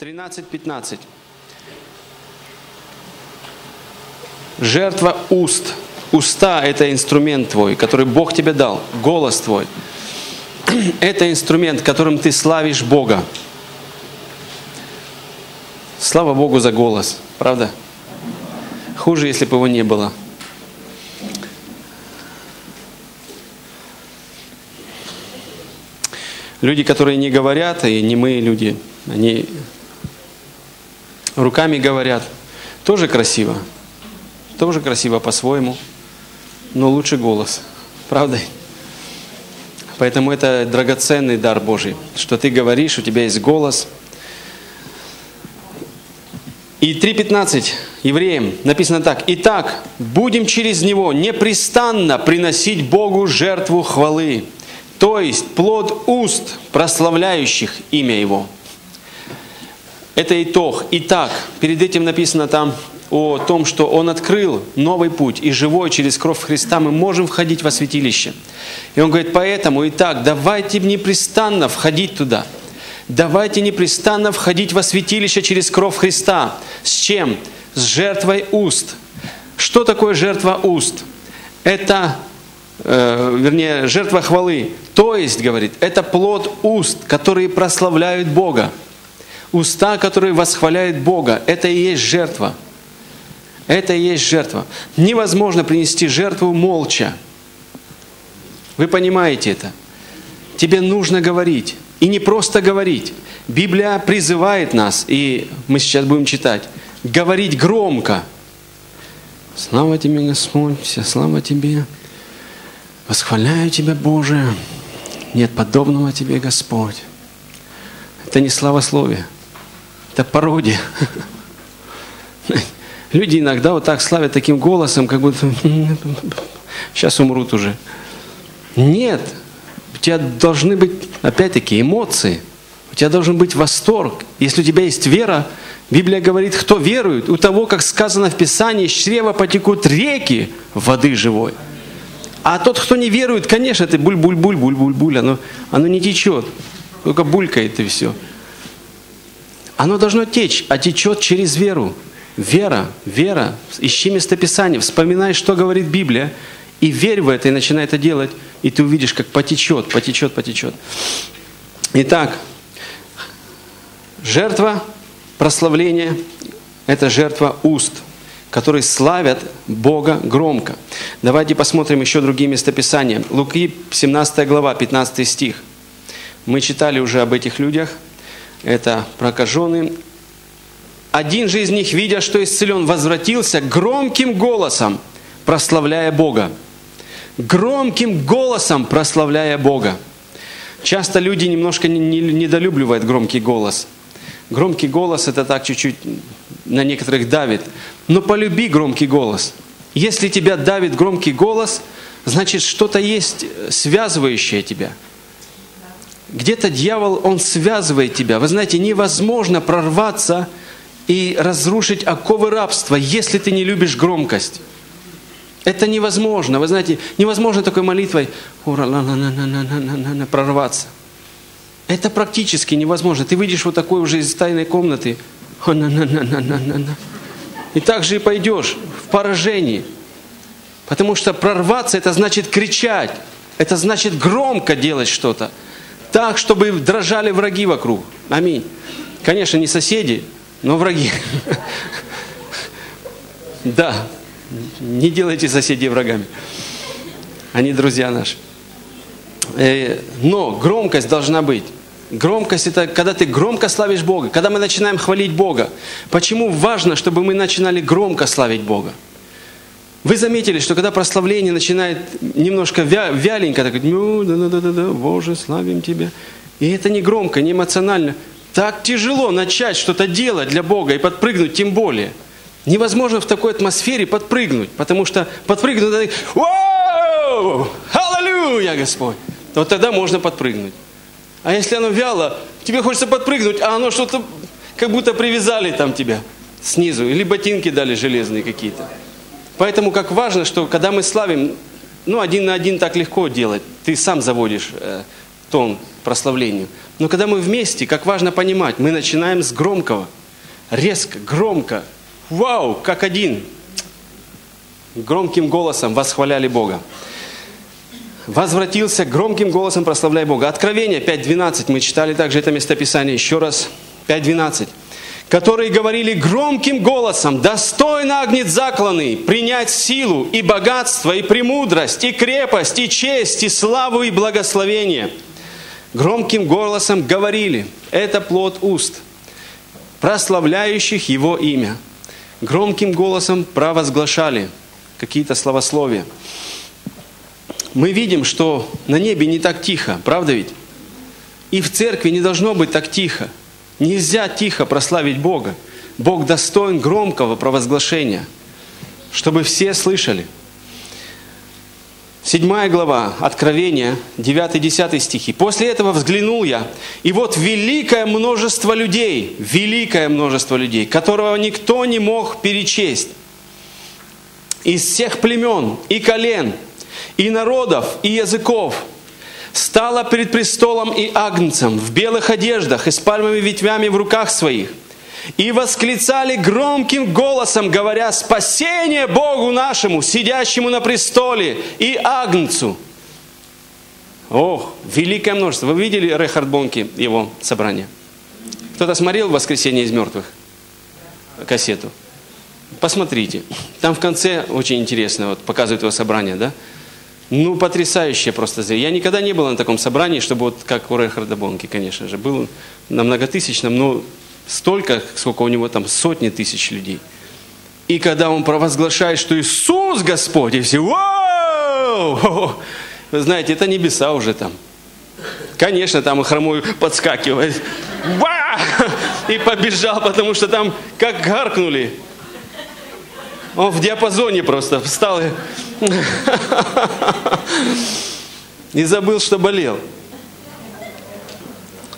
13.15. Жертва уст. Уста – это инструмент твой, который Бог тебе дал. Голос твой. Это инструмент, которым ты славишь Бога. Слава Богу за голос, правда? Хуже, если бы его не было. Люди, которые не говорят, и не мы люди, они руками говорят, тоже красиво. Тоже красиво по-своему, но лучше голос. Правда? Поэтому это драгоценный дар Божий, что ты говоришь, у тебя есть голос. И 3.15 евреям написано так. «Итак, будем через него непрестанно приносить Богу жертву хвалы, то есть плод уст, прославляющих имя Его». Это итог. Итак, перед этим написано там о том, что Он открыл новый путь, и живой через кровь Христа мы можем входить во святилище. И Он говорит, поэтому, итак, давайте непрестанно входить туда. Давайте непрестанно входить во святилище через кровь Христа. С чем? С жертвой уст. Что такое жертва уст? Это, э, вернее, жертва хвалы. То есть, говорит, это плод уст, которые прославляют Бога. Уста, которые восхваляют Бога. Это и есть жертва. Это и есть жертва. Невозможно принести жертву молча. Вы понимаете это? Тебе нужно говорить. И не просто говорить. Библия призывает нас, и мы сейчас будем читать, говорить громко. Слава Тебе, Господь, вся слава Тебе. Восхваляю Тебя, Боже. Нет подобного Тебе, Господь. Это не славословие, это пародия. Люди иногда вот так славят таким голосом, как будто сейчас умрут уже. Нет, у тебя должны быть, опять-таки, эмоции. У тебя должен быть восторг. Если у тебя есть вера, Библия говорит, кто верует, у того, как сказано в Писании, из чрева потекут реки воды живой. А тот, кто не верует, конечно, это буль-буль-буль, буль-буль-буль, оно, оно не течет, только булькает и все. Оно должно течь, а течет через веру. Вера, вера, ищи местописание, вспоминай, что говорит Библия, и верь в это, и начинай это делать, и ты увидишь, как потечет, потечет, потечет. Итак, жертва прославления – это жертва уст, которые славят Бога громко. Давайте посмотрим еще другие местописания. Луки, 17 глава, 15 стих. Мы читали уже об этих людях. Это прокаженные, один же из них, видя, что исцелен, возвратился громким голосом, прославляя Бога. Громким голосом прославляя Бога. Часто люди немножко недолюбливают громкий голос. Громкий голос это так чуть-чуть на некоторых давит. Но полюби громкий голос. Если тебя давит громкий голос, значит что-то есть связывающее тебя. Где-то дьявол, он связывает тебя. Вы знаете, невозможно прорваться и разрушить оковы рабства, если ты не любишь громкость. Это невозможно. Вы знаете, невозможно такой молитвой прорваться. Это практически невозможно. Ты выйдешь вот такой уже из тайной комнаты, и так же и пойдешь в поражении. Потому что прорваться это значит кричать, это значит громко делать что-то. Так, чтобы дрожали враги вокруг. Аминь. Конечно, не соседи, но враги. Да, не делайте соседей врагами. Они друзья наши. Э, но громкость должна быть. Громкость это когда ты громко славишь Бога, когда мы начинаем хвалить Бога. Почему важно, чтобы мы начинали громко славить Бога? Вы заметили, что когда прославление начинает немножко вяленько, так ну, да, да, да, да, Боже, славим Тебя. И это не громко, не эмоционально. Так тяжело начать что-то делать для Бога и подпрыгнуть тем более. Невозможно в такой атмосфере подпрыгнуть, потому что подпрыгнуть, Воу! Аллилуйя, Господь! Вот тогда можно подпрыгнуть. А если оно вяло, тебе хочется подпрыгнуть, а оно что-то как будто привязали там тебя снизу, или ботинки дали железные какие-то. Поэтому как важно, что когда мы славим, ну один на один так легко делать, ты сам заводишь э, тон прославлению. Но когда мы вместе, как важно понимать, мы начинаем с громкого, резко, громко, вау, как один, громким голосом восхваляли Бога. Возвратился громким голосом, прославляя Бога. Откровение 5.12, мы читали также это местописание. Еще раз, 5.12 которые говорили громким голосом, достойно огнет закланный, принять силу и богатство, и премудрость, и крепость, и честь, и славу, и благословение. Громким голосом говорили, это плод уст, прославляющих Его имя. Громким голосом провозглашали какие-то словословия. Мы видим, что на небе не так тихо, правда ведь? И в церкви не должно быть так тихо. Нельзя тихо прославить Бога. Бог достоин громкого провозглашения, чтобы все слышали. Седьмая глава, Откровения, 9-10 стихи. «После этого взглянул я, и вот великое множество людей, великое множество людей, которого никто не мог перечесть, из всех племен и колен, и народов, и языков – стала перед престолом и агнцем в белых одеждах и с пальмовыми ветвями в руках своих. И восклицали громким голосом, говоря, «Спасение Богу нашему, сидящему на престоле, и агнцу!» Ох, великое множество. Вы видели Рехард Бонки, его собрание? Кто-то смотрел «Воскресенье из мертвых» кассету? Посмотрите. Там в конце очень интересно, вот показывают его собрание, да? Ну, потрясающее просто зрелище. Я никогда не был на таком собрании, чтобы вот как у Рейхарда Бонки, конечно же. Был на многотысячном, но столько, сколько у него там, сотни тысяч людей. И когда он провозглашает, что Иисус Господь, и все, Вау! Вы знаете, это небеса уже там. Конечно, там и хромой подскакивает. Ва! И побежал, потому что там как гаркнули. Он в диапазоне просто встал и... и забыл, что болел.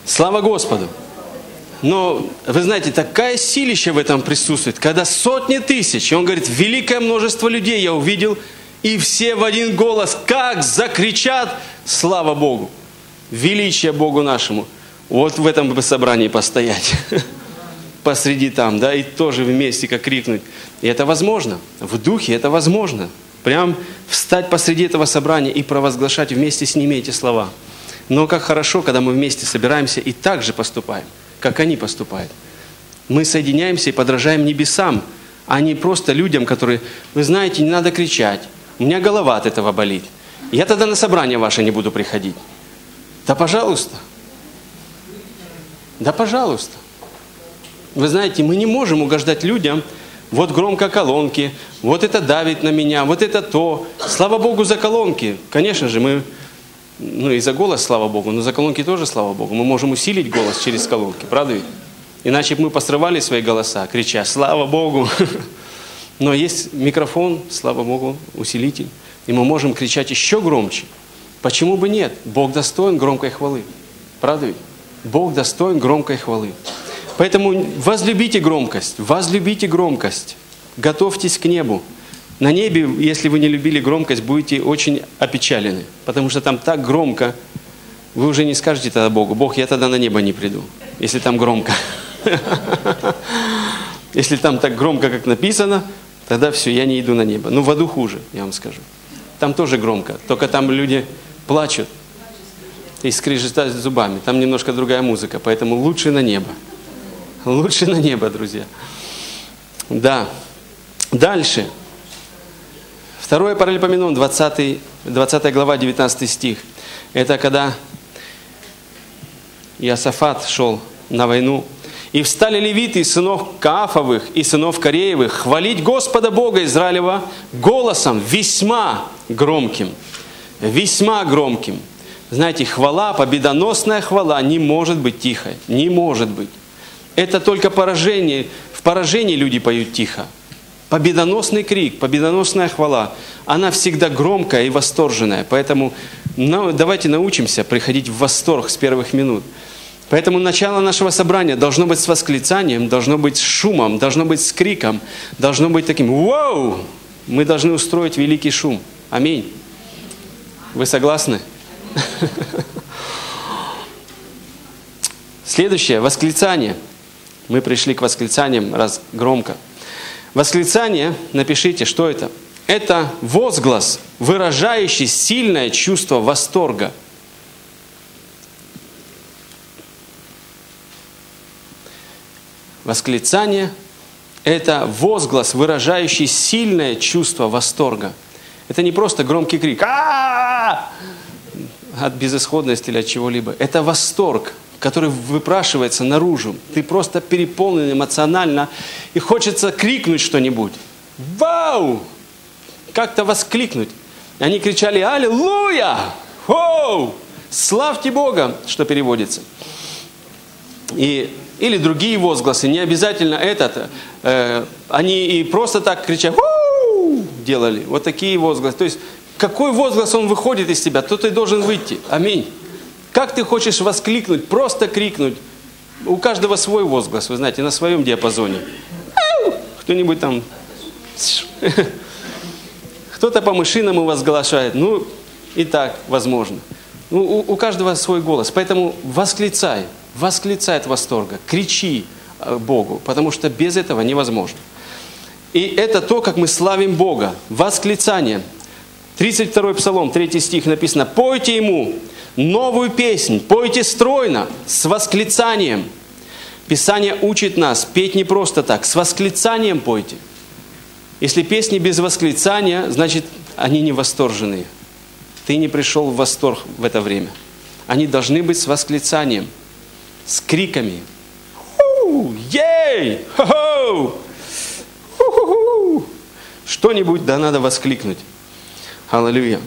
Слава Господу! Но, вы знаете, такая силища в этом присутствует, когда сотни тысяч, и он говорит, великое множество людей я увидел, и все в один голос, как закричат, слава Богу, величие Богу нашему. Вот в этом бы собрании постоять. посреди там, да, и тоже вместе как крикнуть. И это возможно. В духе это возможно. Прям встать посреди этого собрания и провозглашать вместе с ними эти слова. Но как хорошо, когда мы вместе собираемся и так же поступаем, как они поступают. Мы соединяемся и подражаем небесам, а не просто людям, которые, вы знаете, не надо кричать, у меня голова от этого болит. Я тогда на собрание ваше не буду приходить. Да пожалуйста. Да пожалуйста. Вы знаете, мы не можем угождать людям, вот громко колонки, вот это давит на меня, вот это то. Слава Богу за колонки. Конечно же, мы, ну и за голос, слава Богу, но за колонки тоже, слава Богу. Мы можем усилить голос через колонки, правда ведь? Иначе бы мы посрывали свои голоса, крича «Слава Богу!». Но есть микрофон, слава Богу, усилитель. И мы можем кричать еще громче. Почему бы нет? Бог достоин громкой хвалы. Правда ведь? Бог достоин громкой хвалы. Поэтому возлюбите громкость, возлюбите громкость, готовьтесь к небу. На небе, если вы не любили громкость, будете очень опечалены, потому что там так громко, вы уже не скажете тогда Богу, Бог, я тогда на небо не приду, если там громко. Если там так громко, как написано, тогда все, я не иду на небо. Ну, в аду хуже, я вам скажу. Там тоже громко, только там люди плачут и скрежетают зубами. Там немножко другая музыка, поэтому лучше на небо. Лучше на небо, друзья. Да. Дальше. Второе паралипоменон, 20, 20 глава, 19 стих. Это когда Иосафат шел на войну. «И встали левиты сынов Каафовых и сынов Кореевых хвалить Господа Бога Израилева голосом весьма громким». Весьма громким. Знаете, хвала, победоносная хвала не может быть тихой. Не может быть. Это только поражение. В поражении люди поют тихо. Победоносный крик, победоносная хвала, она всегда громкая и восторженная. Поэтому ну, давайте научимся приходить в восторг с первых минут. Поэтому начало нашего собрания должно быть с восклицанием, должно быть с шумом, должно быть с криком, должно быть таким «Вау!» Мы должны устроить великий шум. Аминь. Вы согласны? Следующее, восклицание. Мы пришли к восклицаниям раз громко. Восклицание, напишите, что это? Это возглас, выражающий сильное чувство восторга. Восклицание – это возглас, выражающий сильное чувство восторга. Это не просто громкий крик «А-а-а!» от безысходности или от чего-либо. Это восторг, который выпрашивается наружу. Ты просто переполнен эмоционально, и хочется крикнуть что-нибудь. Вау! Как-то воскликнуть. Они кричали «Аллилуйя! Хоу! Славьте Бога!» Что переводится. И, или другие возгласы, не обязательно этот. Э, они и просто так кричат «Вау!» делали. Вот такие возгласы. То есть какой возглас он выходит из тебя, то ты должен выйти. Аминь. Как ты хочешь воскликнуть, просто крикнуть. У каждого свой возглас, вы знаете, на своем диапазоне. Кто-нибудь там... Кто-то по мышиному возглашает. Ну, и так, возможно. Ну, у, у каждого свой голос. Поэтому восклицай, восклицай от восторга, кричи э, Богу, потому что без этого невозможно. И это то, как мы славим Бога. Восклицание. 32 Псалом, 3 стих написано, «Пойте Ему новую песнь, пойте стройно, с восклицанием». Писание учит нас петь не просто так, с восклицанием пойте. Если песни без восклицания, значит, они не восторженные. Ты не пришел в восторг в это время. Они должны быть с восклицанием, с криками. Ей! Что-нибудь да надо воскликнуть. Аллилуйя.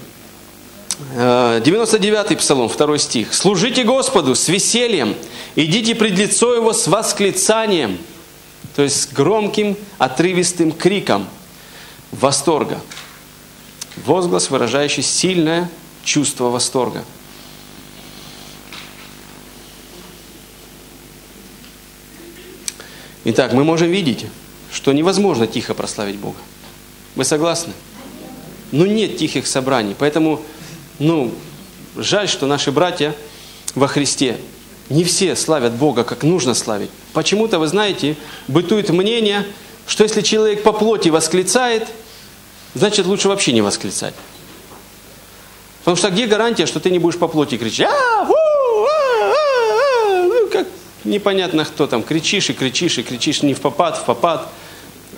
99-й э, псалом, 2 стих. «Служите Господу с весельем, идите пред лицо Его с восклицанием». То есть с громким, отрывистым криком восторга. Возглас, выражающий сильное чувство восторга. Итак, мы можем видеть, что невозможно тихо прославить Бога. Вы согласны? Но нет тихих собраний. Поэтому, ну, жаль, что наши братья во Христе не все славят Бога, как нужно славить. Почему-то, вы знаете, бытует мнение, что если человек по плоти восклицает, значит лучше вообще не восклицать. Потому что где гарантия, что ты не будешь по плоти кричать? А, а, а, а, ну, как непонятно кто там, кричишь и кричишь и кричишь не в попад, в попад.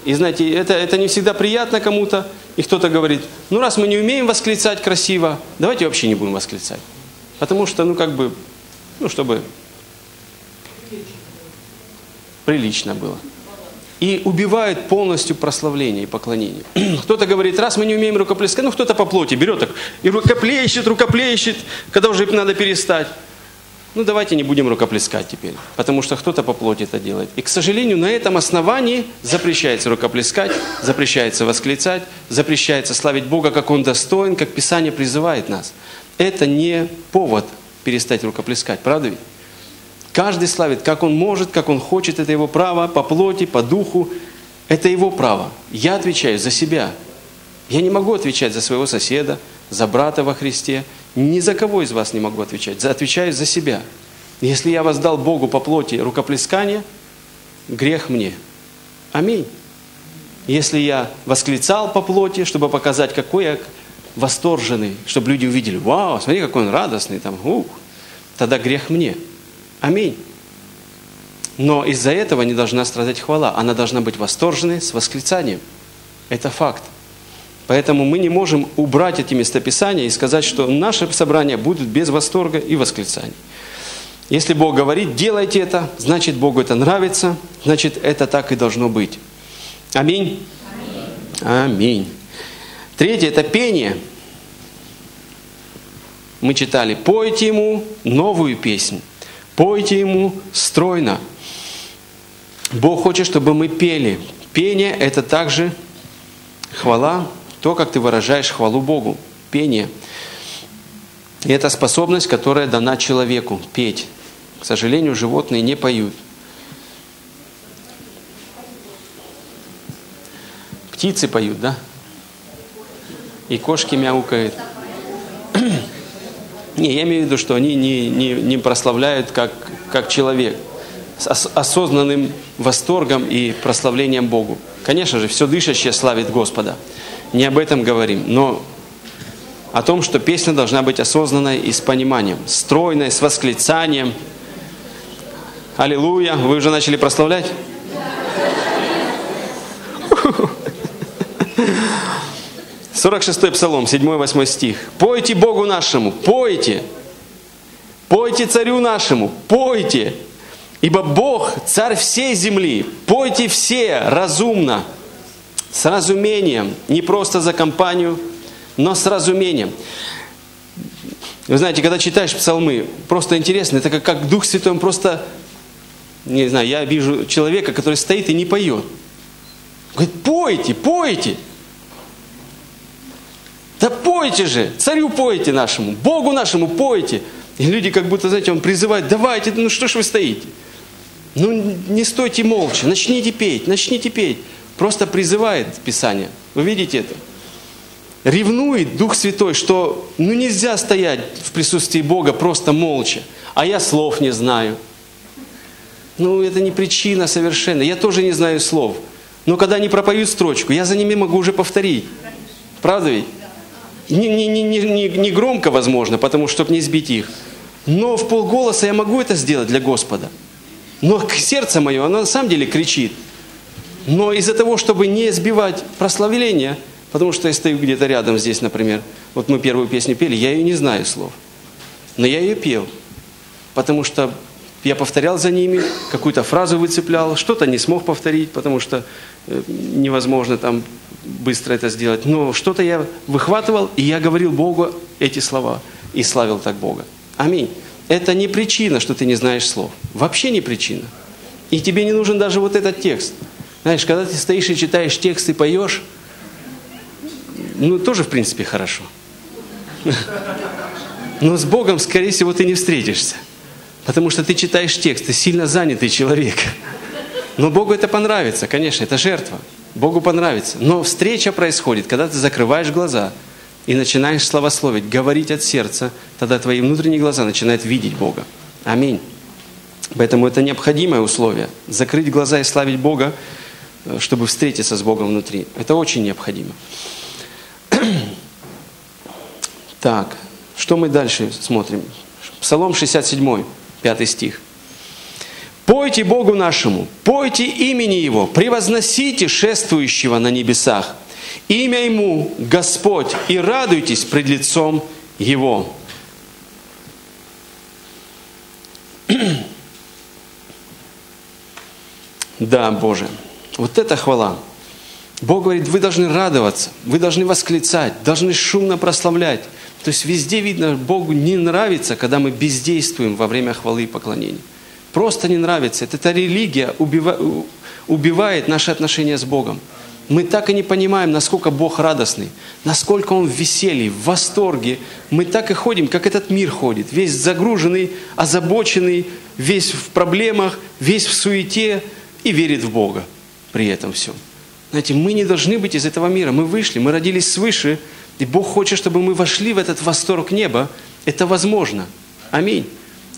И знаете, это, это не всегда приятно кому-то. И кто-то говорит, ну раз мы не умеем восклицать красиво, давайте вообще не будем восклицать. Потому что, ну как бы, ну чтобы прилично было. И убивают полностью прославление и поклонение. Кто-то говорит, раз мы не умеем рукоплескать, ну кто-то по плоти берет так и рукоплещет, рукоплещет, когда уже надо перестать. Ну давайте не будем рукоплескать теперь, потому что кто-то по плоти это делает. И, к сожалению, на этом основании запрещается рукоплескать, запрещается восклицать, запрещается славить Бога, как Он достоин, как Писание призывает нас. Это не повод перестать рукоплескать, правда ведь? Каждый славит, как он может, как он хочет, это его право, по плоти, по духу, это его право. Я отвечаю за себя. Я не могу отвечать за своего соседа, за брата во Христе. Ни за кого из вас не могу отвечать. За, отвечаю за себя. Если я воздал Богу по плоти рукоплескание, грех мне. Аминь. Если я восклицал по плоти, чтобы показать, какой я восторженный, чтобы люди увидели, вау, смотри, какой он радостный, там, ух, тогда грех мне. Аминь. Но из-за этого не должна страдать хвала. Она должна быть восторженной с восклицанием. Это факт. Поэтому мы не можем убрать эти местописания и сказать, что наши собрания будут без восторга и восклицаний. Если Бог говорит, делайте это, значит Богу это нравится, значит это так и должно быть. Аминь. Аминь. Третье – это пение. Мы читали, пойте ему новую песнь, пойте ему стройно. Бог хочет, чтобы мы пели. Пение – это также хвала, то, как ты выражаешь хвалу Богу, пение. И это способность, которая дана человеку, петь. К сожалению, животные не поют. Птицы поют, да? И кошки мяукают. Не, я имею в виду, что они не, не, не прославляют как как человек, с осознанным восторгом и прославлением Богу. Конечно же, все дышащее славит Господа. Не об этом говорим, но о том, что песня должна быть осознанной и с пониманием, стройной, с восклицанием. Аллилуйя! Вы уже начали прославлять? 46 Псалом, 7-8 стих. «Пойте Богу нашему, пойте! Пойте царю нашему, пойте! Ибо Бог, царь всей земли, пойте все разумно, с разумением, не просто за компанию, но с разумением». Вы знаете, когда читаешь псалмы, просто интересно, это как, как Дух Святой, он просто, не знаю, я вижу человека, который стоит и не поет. Говорит, пойте, пойте. Да пойте же, царю пойте нашему, Богу нашему пойте. И люди как будто, знаете, он призывает, давайте, ну что ж вы стоите? Ну не стойте молча, начните петь, начните петь. Просто призывает Писание. Вы видите это? Ревнует Дух Святой, что ну нельзя стоять в присутствии Бога просто молча. А я слов не знаю. Ну это не причина совершенно. Я тоже не знаю слов. Но когда они пропоют строчку, я за ними могу уже повторить. Правда ведь? Не, не, не, не, не громко, возможно, потому что, чтобы не сбить их. Но в полголоса я могу это сделать для Господа. Но сердце мое, оно на самом деле кричит. Но из-за того, чтобы не сбивать прославление, потому что я стою где-то рядом здесь, например, вот мы первую песню пели, я ее не знаю слов. Но я ее пел, потому что я повторял за ними, какую-то фразу выцеплял, что-то не смог повторить, потому что э, невозможно там быстро это сделать. Но что-то я выхватывал, и я говорил Богу эти слова и славил так Бога. Аминь. Это не причина, что ты не знаешь слов. Вообще не причина. И тебе не нужен даже вот этот текст. Знаешь, когда ты стоишь и читаешь текст и поешь, ну, тоже, в принципе, хорошо. Но с Богом, скорее всего, ты не встретишься. Потому что ты читаешь текст, ты сильно занятый человек. Но Богу это понравится, конечно, это жертва. Богу понравится. Но встреча происходит, когда ты закрываешь глаза и начинаешь славословить, говорить от сердца, тогда твои внутренние глаза начинают видеть Бога. Аминь. Поэтому это необходимое условие. Закрыть глаза и славить Бога, чтобы встретиться с Богом внутри. Это очень необходимо. Так, что мы дальше смотрим? Псалом 67, 5 стих. Пойте Богу нашему, пойте имени Его, превозносите шествующего на небесах. Имя Ему Господь, и радуйтесь пред лицом Его. Да, Боже, вот это хвала. Бог говорит, вы должны радоваться, вы должны восклицать, должны шумно прославлять. То есть везде видно, Богу не нравится, когда мы бездействуем во время хвалы и поклонения просто не нравится. Эта религия убивает наши отношения с Богом. Мы так и не понимаем, насколько Бог радостный, насколько Он в веселье, в восторге. Мы так и ходим, как этот мир ходит, весь загруженный, озабоченный, весь в проблемах, весь в суете и верит в Бога при этом всем. Знаете, мы не должны быть из этого мира. Мы вышли, мы родились свыше, и Бог хочет, чтобы мы вошли в этот восторг неба. Это возможно. Аминь.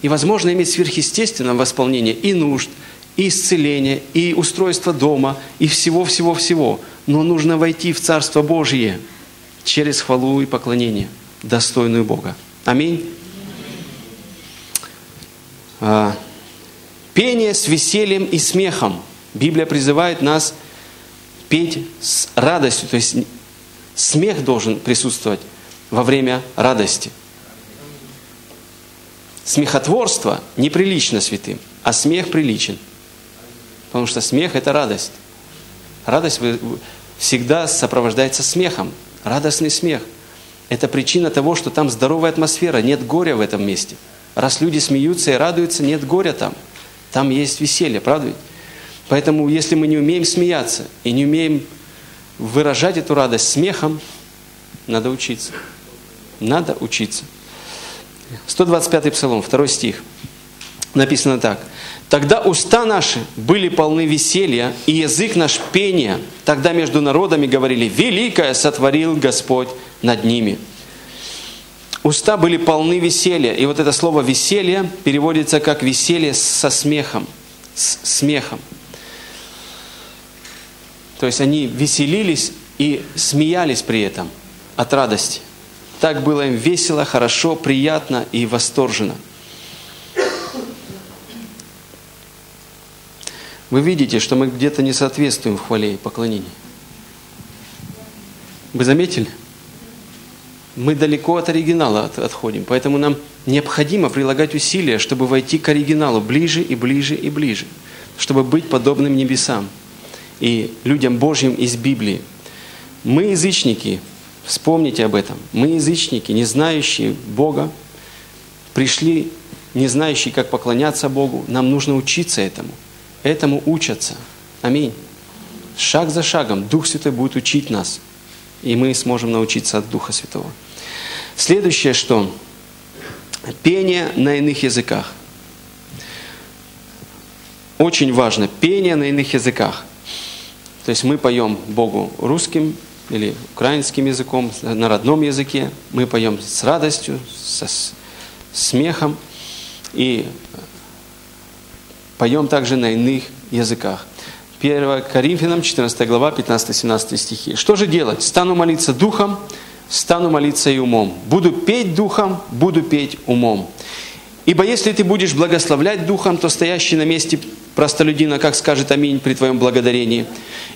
И возможно иметь сверхъестественное восполнение и нужд, и исцеление, и устройство дома, и всего-всего-всего. Но нужно войти в Царство Божье через хвалу и поклонение, достойную Бога. Аминь. А, пение с весельем и смехом. Библия призывает нас петь с радостью, то есть смех должен присутствовать во время радости. Смехотворство неприлично святым, а смех приличен. Потому что смех – это радость. Радость всегда сопровождается смехом. Радостный смех. Это причина того, что там здоровая атмосфера, нет горя в этом месте. Раз люди смеются и радуются, нет горя там. Там есть веселье, правда ведь? Поэтому, если мы не умеем смеяться и не умеем выражать эту радость смехом, надо учиться. Надо учиться. 125 Псалом, 2 стих. Написано так. «Тогда уста наши были полны веселья, и язык наш пения. Тогда между народами говорили, великое сотворил Господь над ними». Уста были полны веселья. И вот это слово «веселье» переводится как «веселье со смехом». С смехом. То есть они веселились и смеялись при этом от радости. Так было им весело, хорошо, приятно и восторженно. Вы видите, что мы где-то не соответствуем в хвале и поклонении. Вы заметили? Мы далеко от оригинала от, отходим, поэтому нам необходимо прилагать усилия, чтобы войти к оригиналу ближе и ближе и ближе, чтобы быть подобным небесам и людям Божьим из Библии. Мы язычники, вспомните об этом. Мы язычники, не знающие Бога, пришли, не знающие, как поклоняться Богу. Нам нужно учиться этому. Этому учатся. Аминь. Шаг за шагом Дух Святой будет учить нас, и мы сможем научиться от Духа Святого. Следующее, что пение на иных языках. Очень важно, пение на иных языках. То есть мы поем Богу русским или украинским языком, на родном языке. Мы поем с радостью, со смехом и поем также на иных языках. 1 Коринфянам, 14 глава, 15-17 стихи. Что же делать? Стану молиться духом, стану молиться и умом. Буду петь духом, буду петь умом. Ибо если ты будешь благословлять духом, то стоящий на месте простолюдина, как скажет аминь при твоем благодарении.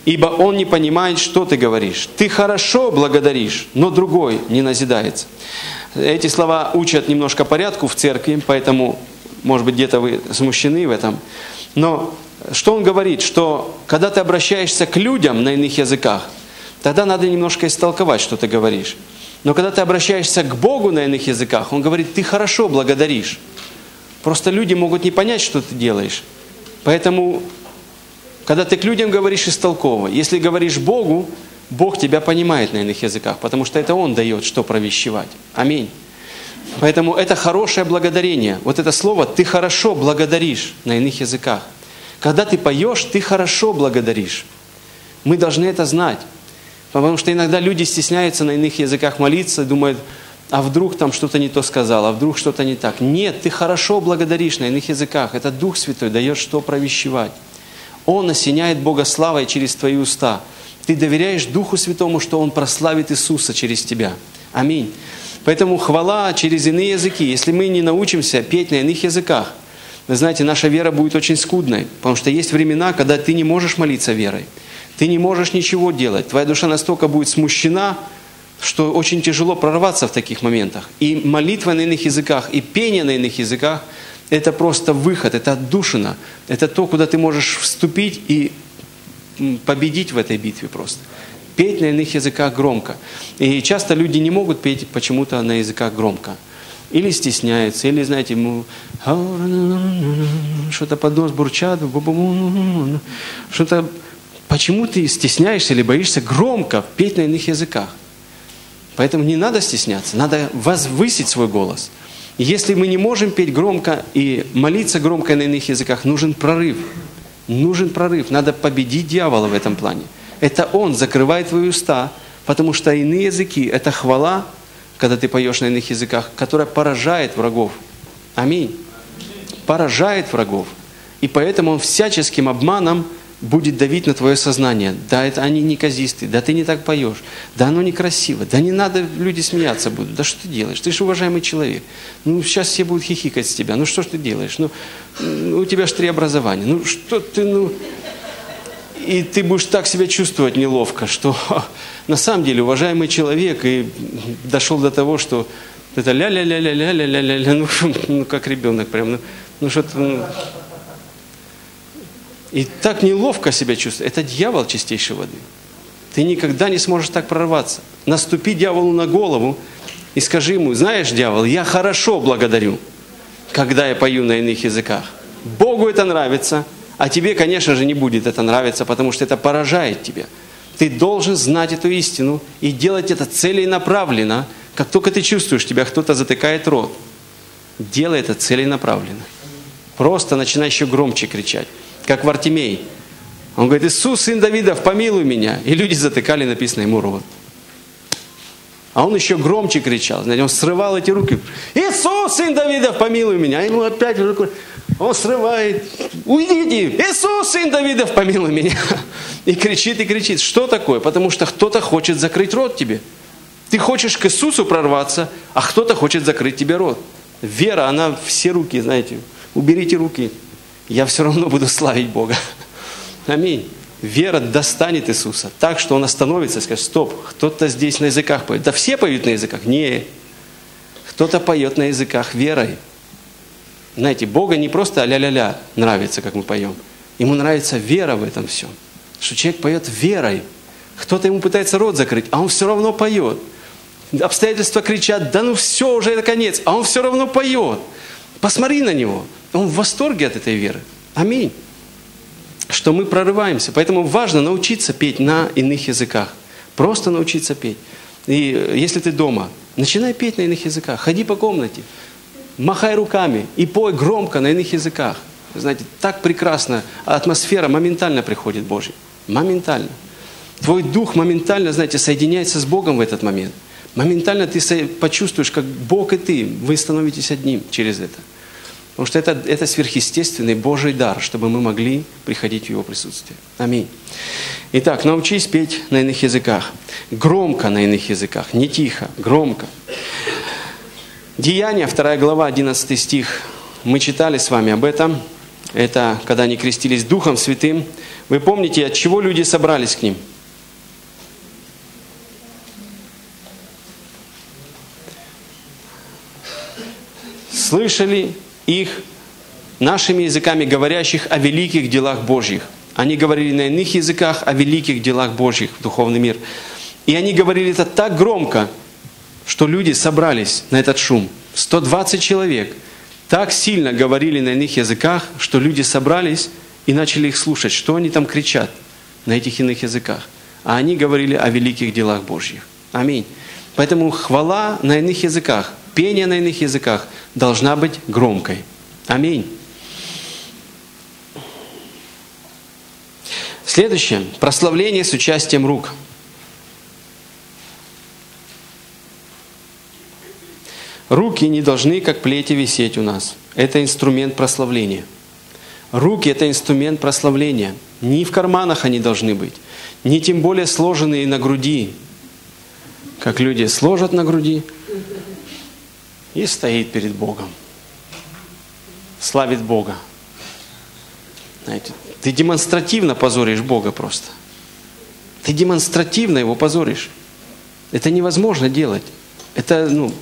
Ибо он не понимает, что ты говоришь. Ты хорошо благодаришь, но другой не назидается. Эти слова учат немножко порядку в церкви, поэтому, может быть, где-то вы смущены в этом. Но что он говорит? Что когда ты обращаешься к людям на иных языках, тогда надо немножко истолковать, что ты говоришь. Но когда ты обращаешься к Богу на иных языках, он говорит, ты хорошо благодаришь. Просто люди могут не понять, что ты делаешь. Поэтому, когда ты к людям говоришь истолково, если говоришь Богу, Бог тебя понимает на иных языках, потому что это Он дает, что провещевать. Аминь. Поэтому это хорошее благодарение. Вот это слово «ты хорошо благодаришь» на иных языках. Когда ты поешь, ты хорошо благодаришь. Мы должны это знать. Потому что иногда люди стесняются на иных языках молиться, думают, а вдруг там что-то не то сказал, а вдруг что-то не так. Нет, ты хорошо благодаришь на иных языках. Это Дух Святой дает что провещевать. Он осеняет Бога славой через твои уста. Ты доверяешь Духу Святому, что Он прославит Иисуса через тебя. Аминь. Поэтому хвала через иные языки. Если мы не научимся петь на иных языках, вы знаете, наша вера будет очень скудной, потому что есть времена, когда ты не можешь молиться верой. Ты не можешь ничего делать. Твоя душа настолько будет смущена, что очень тяжело прорваться в таких моментах. И молитва на иных языках, и пение на иных языках – это просто выход, это отдушина. Это то, куда ты можешь вступить и победить в этой битве просто. Петь на иных языках громко. И часто люди не могут петь почему-то на языках громко. Или стесняются, или, знаете, ему что-то под нос бурчат, что-то... Почему ты стесняешься или боишься громко петь на иных языках? Поэтому не надо стесняться, надо возвысить свой голос. Если мы не можем петь громко и молиться громко на иных языках, нужен прорыв. Нужен прорыв. Надо победить дьявола в этом плане. Это он закрывает твои уста, потому что иные языки – это хвала, когда ты поешь на иных языках, которая поражает врагов. Аминь. Поражает врагов. И поэтому он всяческим обманом – будет давить на твое сознание. Да, это они неказисты, да ты не так поешь, да оно некрасиво, да не надо, люди смеяться будут, да что ты делаешь, ты же уважаемый человек, ну сейчас все будут хихикать с тебя, ну что ж ты делаешь, ну у тебя же три образования, ну что ты, ну... И ты будешь так себя чувствовать неловко, что на самом деле уважаемый человек и дошел до того, что это ля-ля-ля-ля-ля-ля-ля-ля, ну, ну как ребенок прям, ну, ну что-то... Ну, и так неловко себя чувствует. Это дьявол чистейшей воды. Ты никогда не сможешь так прорваться. Наступи дьяволу на голову и скажи ему, знаешь, дьявол, я хорошо благодарю, когда я пою на иных языках. Богу это нравится, а тебе, конечно же, не будет это нравиться, потому что это поражает тебя. Ты должен знать эту истину и делать это целенаправленно. Как только ты чувствуешь, тебя кто-то затыкает рот, делай это целенаправленно. Просто начинай еще громче кричать как Вартимей. Он говорит, Иисус, сын Давидов, помилуй меня. И люди затыкали, написано ему рот. А он еще громче кричал. Знаете, он срывал эти руки. Иисус, сын Давидов, помилуй меня. А ему опять руку. Он срывает. Уйдите. Иисус, сын Давидов, помилуй меня. И кричит, и кричит. Что такое? Потому что кто-то хочет закрыть рот тебе. Ты хочешь к Иисусу прорваться, а кто-то хочет закрыть тебе рот. Вера, она все руки, знаете. Уберите руки. Я все равно буду славить Бога. Аминь вера достанет Иисуса так, что он остановится и скажет, стоп, кто-то здесь на языках поет. Да все поют на языках? Не. Кто-то поет на языках верой. Знаете, Бога не просто ля-ля-ля нравится, как мы поем. Ему нравится вера в этом всем. Что человек поет верой. Кто-то ему пытается рот закрыть, а он все равно поет. Обстоятельства кричат, да ну все, уже это конец, а он все равно поет. Посмотри на него. Он в восторге от этой веры. Аминь что мы прорываемся. Поэтому важно научиться петь на иных языках. Просто научиться петь. И э, если ты дома, начинай петь на иных языках. Ходи по комнате, махай руками и пой громко на иных языках. Знаете, так прекрасно, атмосфера моментально приходит Божья. Моментально. Твой дух моментально, знаете, соединяется с Богом в этот момент. Моментально ты почувствуешь, как Бог и ты, вы становитесь одним через это. Потому что это, это сверхъестественный Божий дар, чтобы мы могли приходить в Его присутствие. Аминь. Итак, научись петь на иных языках. Громко на иных языках, не тихо, громко. Деяния, 2 глава, 11 стих. Мы читали с вами об этом. Это когда они крестились Духом Святым. Вы помните, от чего люди собрались к ним? Слышали их нашими языками, говорящих о великих делах Божьих. Они говорили на иных языках о великих делах Божьих в духовный мир. И они говорили это так громко, что люди собрались на этот шум. 120 человек так сильно говорили на иных языках, что люди собрались и начали их слушать, что они там кричат на этих иных языках. А они говорили о великих делах Божьих. Аминь. Поэтому хвала на иных языках, пение на иных языках должна быть громкой. Аминь. Следующее. Прославление с участием рук. Руки не должны, как плети, висеть у нас. Это инструмент прославления. Руки – это инструмент прославления. Не в карманах они должны быть, не тем более сложенные на груди, как люди сложат на груди и стоит перед Богом славит Бога. Знаете, ты демонстративно позоришь Бога просто. Ты демонстративно его позоришь. Это невозможно делать. Это, ну,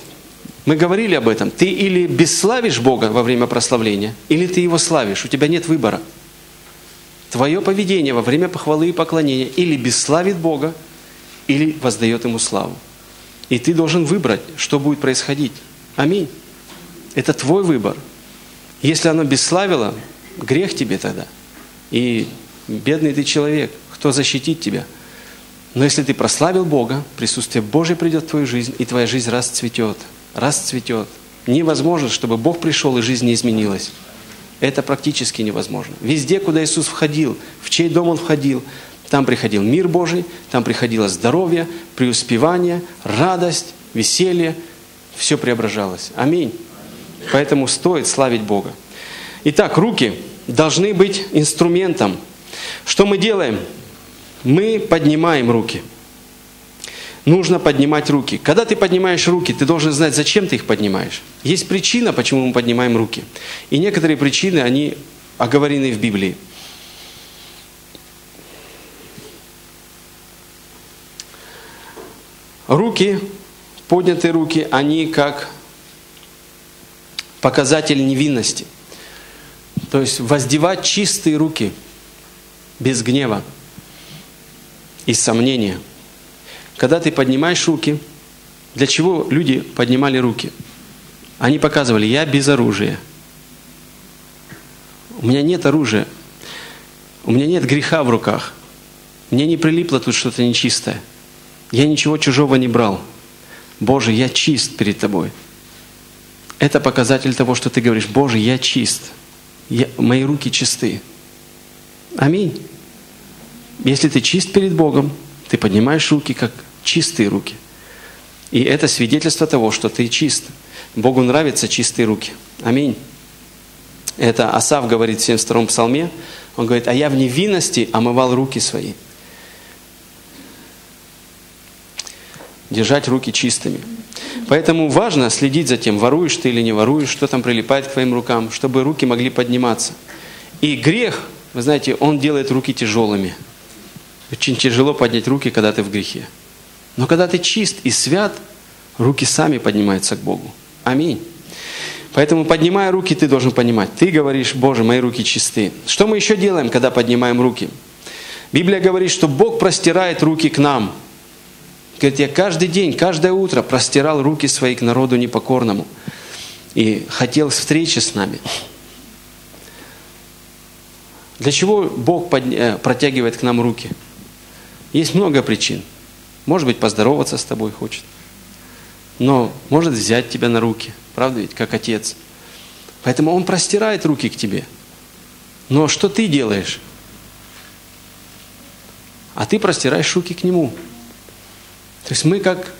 мы говорили об этом. Ты или бесславишь Бога во время прославления, или ты его славишь. У тебя нет выбора. Твое поведение во время похвалы и поклонения или бесславит Бога, или воздает Ему славу. И ты должен выбрать, что будет происходить. Аминь. Это твой выбор. Если оно бесславило, грех тебе тогда. И бедный ты человек, кто защитит тебя? Но если ты прославил Бога, присутствие Божье придет в твою жизнь, и твоя жизнь расцветет. Расцветет. Невозможно, чтобы Бог пришел и жизнь не изменилась. Это практически невозможно. Везде, куда Иисус входил, в чей дом Он входил, там приходил мир Божий, там приходило здоровье, преуспевание, радость, веселье. Все преображалось. Аминь. Поэтому стоит славить Бога. Итак, руки должны быть инструментом. Что мы делаем? Мы поднимаем руки. Нужно поднимать руки. Когда ты поднимаешь руки, ты должен знать, зачем ты их поднимаешь. Есть причина, почему мы поднимаем руки. И некоторые причины, они оговорены в Библии. Руки, поднятые руки, они как показатель невинности. То есть воздевать чистые руки без гнева и сомнения. Когда ты поднимаешь руки, для чего люди поднимали руки? Они показывали, я без оружия. У меня нет оружия. У меня нет греха в руках. Мне не прилипло тут что-то нечистое. Я ничего чужого не брал. Боже, я чист перед Тобой. Это показатель того, что ты говоришь, Боже, я чист, я, мои руки чисты. Аминь. Если ты чист перед Богом, ты поднимаешь руки, как чистые руки. И это свидетельство того, что ты чист. Богу нравятся чистые руки. Аминь. Это Асав говорит в 72-м псалме. Он говорит, а я в невинности омывал руки свои. Держать руки чистыми. Поэтому важно следить за тем, воруешь ты или не воруешь, что там прилипает к твоим рукам, чтобы руки могли подниматься. И грех, вы знаете, он делает руки тяжелыми. Очень тяжело поднять руки, когда ты в грехе. Но когда ты чист и свят, руки сами поднимаются к Богу. Аминь. Поэтому, поднимая руки, ты должен понимать. Ты говоришь, Боже, мои руки чисты. Что мы еще делаем, когда поднимаем руки? Библия говорит, что Бог простирает руки к нам. Говорит, я каждый день, каждое утро простирал руки свои к народу непокорному. И хотел встречи с нами. Для чего Бог э, протягивает к нам руки? Есть много причин. Может быть, поздороваться с тобой хочет. Но может взять тебя на руки. Правда ведь, как отец. Поэтому он простирает руки к тебе. Но что ты делаешь? А ты простираешь руки к нему. То есть мы как...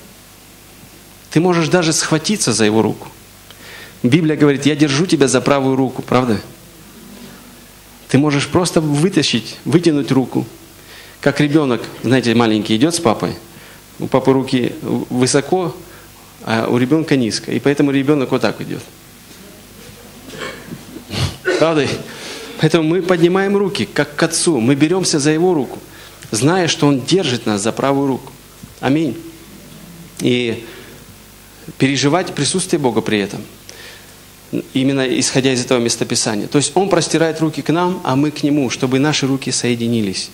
Ты можешь даже схватиться за его руку. Библия говорит, я держу тебя за правую руку, правда? Ты можешь просто вытащить, вытянуть руку. Как ребенок, знаете, маленький идет с папой, у папы руки высоко, а у ребенка низко. И поэтому ребенок вот так идет. Правда? Поэтому мы поднимаем руки, как к отцу. Мы беремся за его руку, зная, что он держит нас за правую руку. Аминь. И переживать присутствие Бога при этом. Именно исходя из этого местописания. То есть Он простирает руки к нам, а мы к Нему, чтобы наши руки соединились.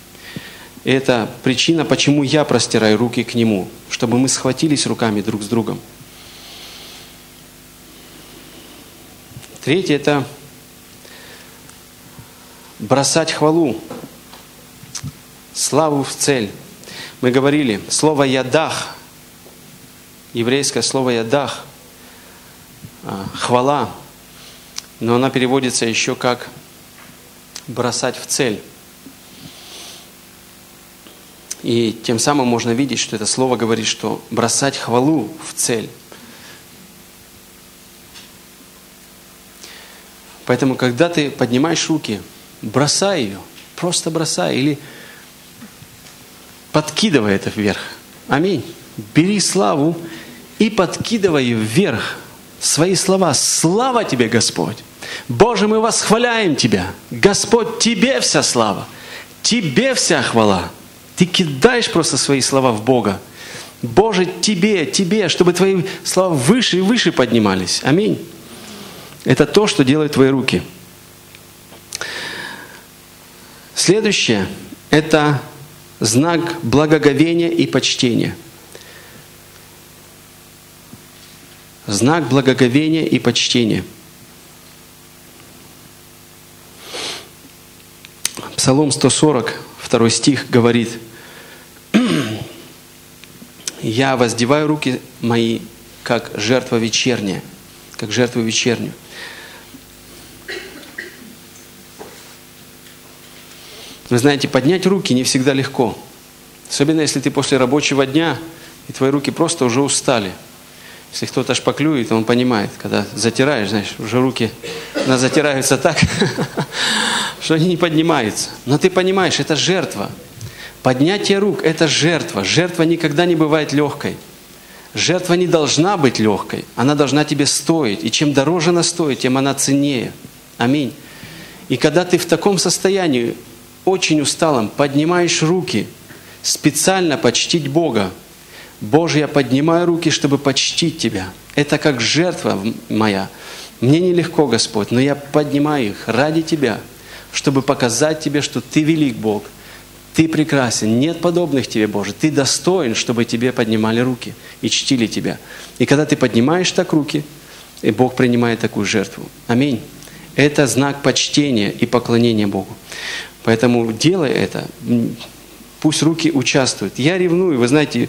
Это причина, почему я простираю руки к Нему, чтобы мы схватились руками друг с другом. Третье – это бросать хвалу, славу в цель. Мы говорили, слово «ядах», еврейское слово «ядах», а, хвала, но она переводится еще как бросать в цель. И тем самым можно видеть, что это слово говорит, что бросать хвалу в цель. Поэтому, когда ты поднимаешь руки, бросай ее, просто бросай или подкидывай это вверх. Аминь. Бери славу и подкидывай вверх. Свои слова. Слава тебе, Господь. Боже, мы восхваляем Тебя. Господь, Тебе вся слава. Тебе вся хвала. Ты кидаешь просто свои слова в Бога. Боже, Тебе, Тебе, чтобы Твои слова выше и выше поднимались. Аминь. Это то, что делают твои руки. Следующее – это знак благоговения и почтения. Знак благоговения и почтения. Псалом 140, второй стих говорит, «Я воздеваю руки мои, как жертва вечерняя, как жертву вечернюю». Вы знаете, поднять руки не всегда легко. Особенно если ты после рабочего дня, и твои руки просто уже устали. Если кто-то шпаклюет, он понимает, когда затираешь, знаешь, уже руки затираются так, что они не поднимаются. Но ты понимаешь, это жертва. Поднятие рук – это жертва. Жертва никогда не бывает легкой. Жертва не должна быть легкой. Она должна тебе стоить. И чем дороже она стоит, тем она ценнее. Аминь. И когда ты в таком состоянии, очень усталым, поднимаешь руки, специально почтить Бога. Боже, я поднимаю руки, чтобы почтить Тебя. Это как жертва моя. Мне нелегко, Господь, но я поднимаю их ради Тебя, чтобы показать Тебе, что Ты велик Бог, Ты прекрасен, нет подобных Тебе, Боже. Ты достоин, чтобы Тебе поднимали руки и чтили Тебя. И когда Ты поднимаешь так руки, и Бог принимает такую жертву. Аминь. Это знак почтения и поклонения Богу. Поэтому делай это, пусть руки участвуют. Я ревную, вы знаете,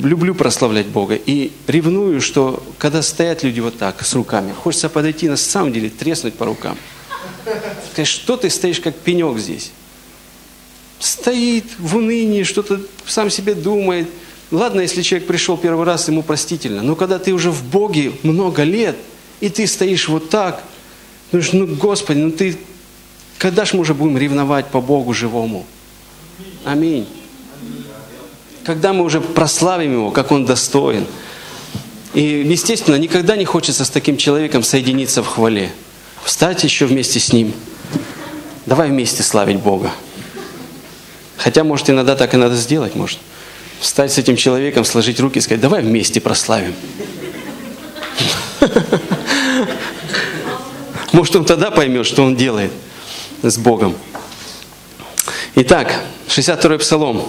люблю прославлять Бога. И ревную, что когда стоят люди вот так, с руками, хочется подойти, на самом деле треснуть по рукам. Сказать, что ты стоишь как пенек здесь? Стоит в унынии, что-то сам себе думает. ладно, если человек пришел первый раз, ему простительно. Но когда ты уже в Боге много лет, и ты стоишь вот так, думаешь, ну, Господи, ну ты, когда ж мы уже будем ревновать по Богу живому? Аминь. Когда мы уже прославим Его, как Он достоин. И, естественно, никогда не хочется с таким человеком соединиться в хвале. Встать еще вместе с Ним. Давай вместе славить Бога. Хотя, может, иногда так и надо сделать, может. Встать с этим человеком, сложить руки и сказать, давай вместе прославим. Может, он тогда поймет, что он делает с Богом. Итак, 62-й Псалом.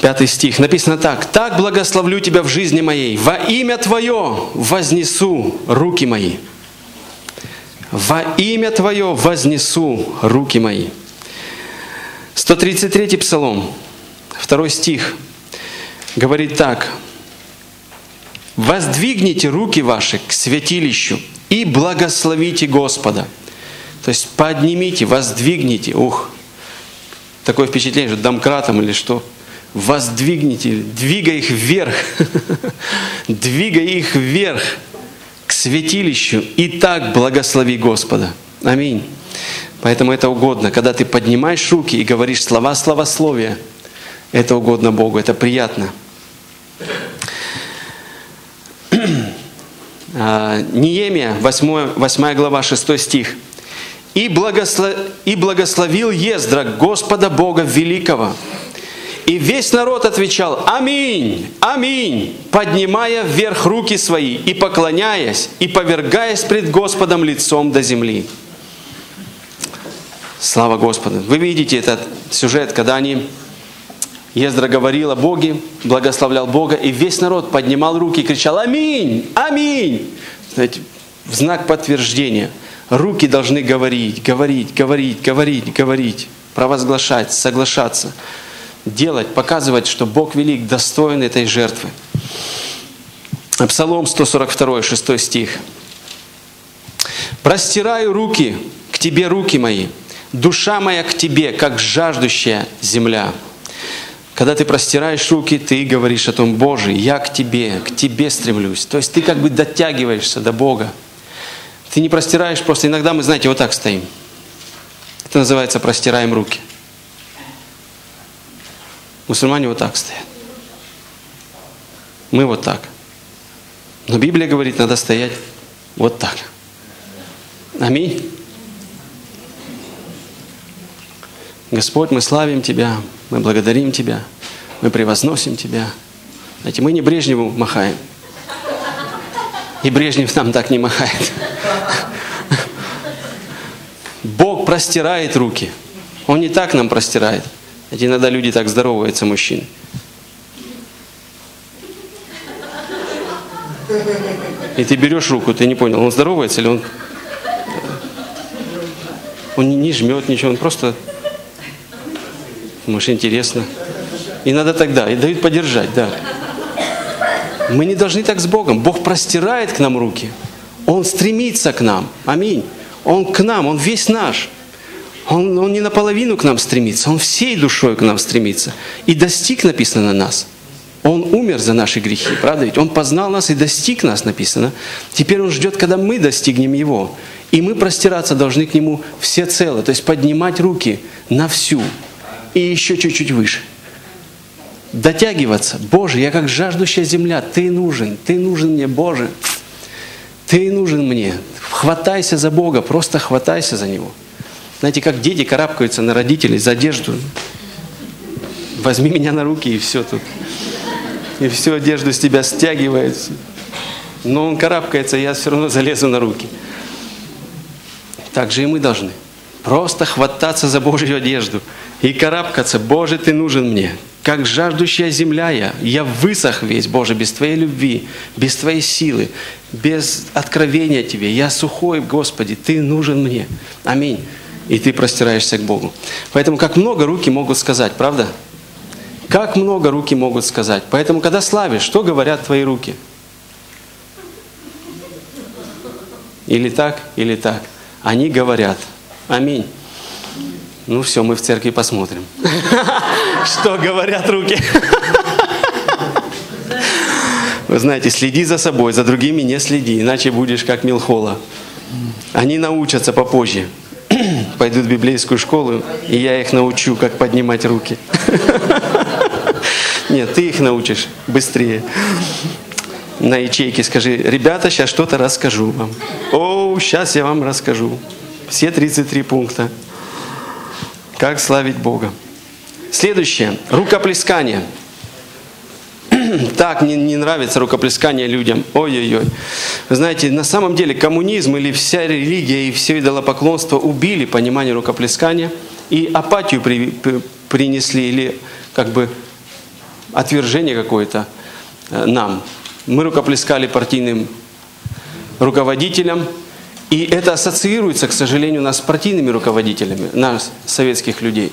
Пятый стих. Написано так. «Так благословлю тебя в жизни моей. Во имя Твое вознесу руки мои». «Во имя Твое вознесу руки мои». 133 Псалом, второй стих, говорит так. «Воздвигните руки ваши к святилищу и благословите Господа». То есть поднимите, воздвигните. Ух, такое впечатление, что домкратом или что. Воздвигните, двигай их вверх. двигай их вверх к святилищу. И так благослови Господа. Аминь. Поэтому это угодно. Когда ты поднимаешь руки и говоришь слова славословия, это угодно Богу, это приятно. Неемия, 8, 8 глава, 6 стих. «И, благослов... «И благословил Ездра Господа Бога Великого, и весь народ отвечал «Аминь! Аминь!», поднимая вверх руки свои и поклоняясь, и повергаясь пред Господом лицом до земли. Слава Господу. Вы видите этот сюжет, когда они Ездра говорил о Боге, благословлял Бога, и весь народ поднимал руки и кричал «Аминь! Аминь!» Знаете, в знак подтверждения. Руки должны говорить, говорить, говорить, говорить, говорить, провозглашать, соглашаться, делать, показывать, что Бог велик, достоин этой жертвы. Псалом 142, 6 стих. «Простираю руки к Тебе, руки мои, Душа моя к тебе, как жаждущая земля. Когда ты простираешь руки, ты говоришь о том, Боже, я к тебе, к тебе стремлюсь. То есть ты как бы дотягиваешься до Бога. Ты не простираешь, просто иногда мы, знаете, вот так стоим. Это называется простираем руки. Мусульмане вот так стоят. Мы вот так. Но Библия говорит, надо стоять вот так. Аминь. Господь, мы славим Тебя, мы благодарим Тебя, мы превозносим Тебя. Знаете, мы не Брежневу махаем. И Брежнев нам так не махает. Бог простирает руки. Он не так нам простирает. Ведь иногда люди так здороваются, мужчины. И ты берешь руку, ты не понял, он здоровается или он... Он не жмет ничего, он просто может, интересно. И надо тогда, и дают поддержать, да. Мы не должны так с Богом. Бог простирает к нам руки. Он стремится к нам. Аминь. Он к нам, Он весь наш. Он, он не наполовину к нам стремится, Он всей душой к нам стремится. И достиг, написано на нас. Он умер за наши грехи, правда ведь? Он познал нас и достиг нас, написано. Теперь Он ждет, когда мы достигнем Его. И мы простираться должны к Нему все цело, то есть поднимать руки на всю и еще чуть-чуть выше. Дотягиваться. Боже, я как жаждущая земля, Ты нужен, Ты нужен мне, Боже. Ты нужен мне. Хватайся за Бога, просто хватайся за Него. Знаете, как дети карабкаются на родителей за одежду. Возьми меня на руки, и все тут. И всю одежду с тебя стягивается. Но он карабкается, я все равно залезу на руки. Так же и мы должны. Просто хвататься за Божью одежду и карабкаться. Боже, Ты нужен мне. Как жаждущая земля я. Я высох весь, Боже, без Твоей любви, без Твоей силы, без откровения Тебе. Я сухой, Господи, Ты нужен мне. Аминь. И ты простираешься к Богу. Поэтому как много руки могут сказать, правда? Как много руки могут сказать. Поэтому, когда славишь, что говорят твои руки? Или так, или так. Они говорят. Аминь. Ну все, мы в церкви посмотрим. Что говорят руки? Вы знаете, следи за собой, за другими не следи, иначе будешь как Милхола. Они научатся попозже. Пойдут в библейскую школу, и я их научу, как поднимать руки. Нет, ты их научишь быстрее. На ячейке скажи, ребята, сейчас что-то расскажу вам. О, сейчас я вам расскажу. Все 33 пункта. Как славить Бога. Следующее. Рукоплескание. Так не, не нравится рукоплескание людям. Ой-ой-ой. Знаете, на самом деле коммунизм или вся религия и все идолопоклонство убили понимание рукоплескания и апатию при, при, принесли или как бы отвержение какое-то э, нам. Мы рукоплескали партийным руководителям, и это ассоциируется, к сожалению, у нас с партийными руководителями, нас, советских людей.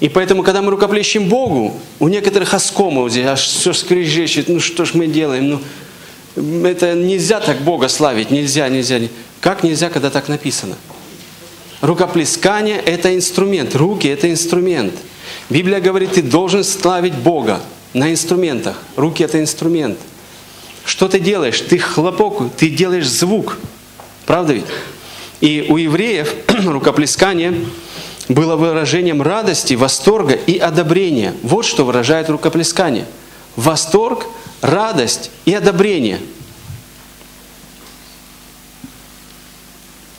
И поэтому, когда мы рукоплещем Богу, у некоторых оскомов здесь аж все скрежещет, ну что ж мы делаем, ну это нельзя так Бога славить, нельзя, нельзя. Как нельзя, когда так написано? Рукоплескание – это инструмент, руки – это инструмент. Библия говорит, ты должен славить Бога на инструментах. Руки – это инструмент. Что ты делаешь? Ты хлопок, ты делаешь звук. Правда ведь? И у евреев рукоплескание было выражением радости, восторга и одобрения. Вот что выражает рукоплескание. Восторг, радость и одобрение.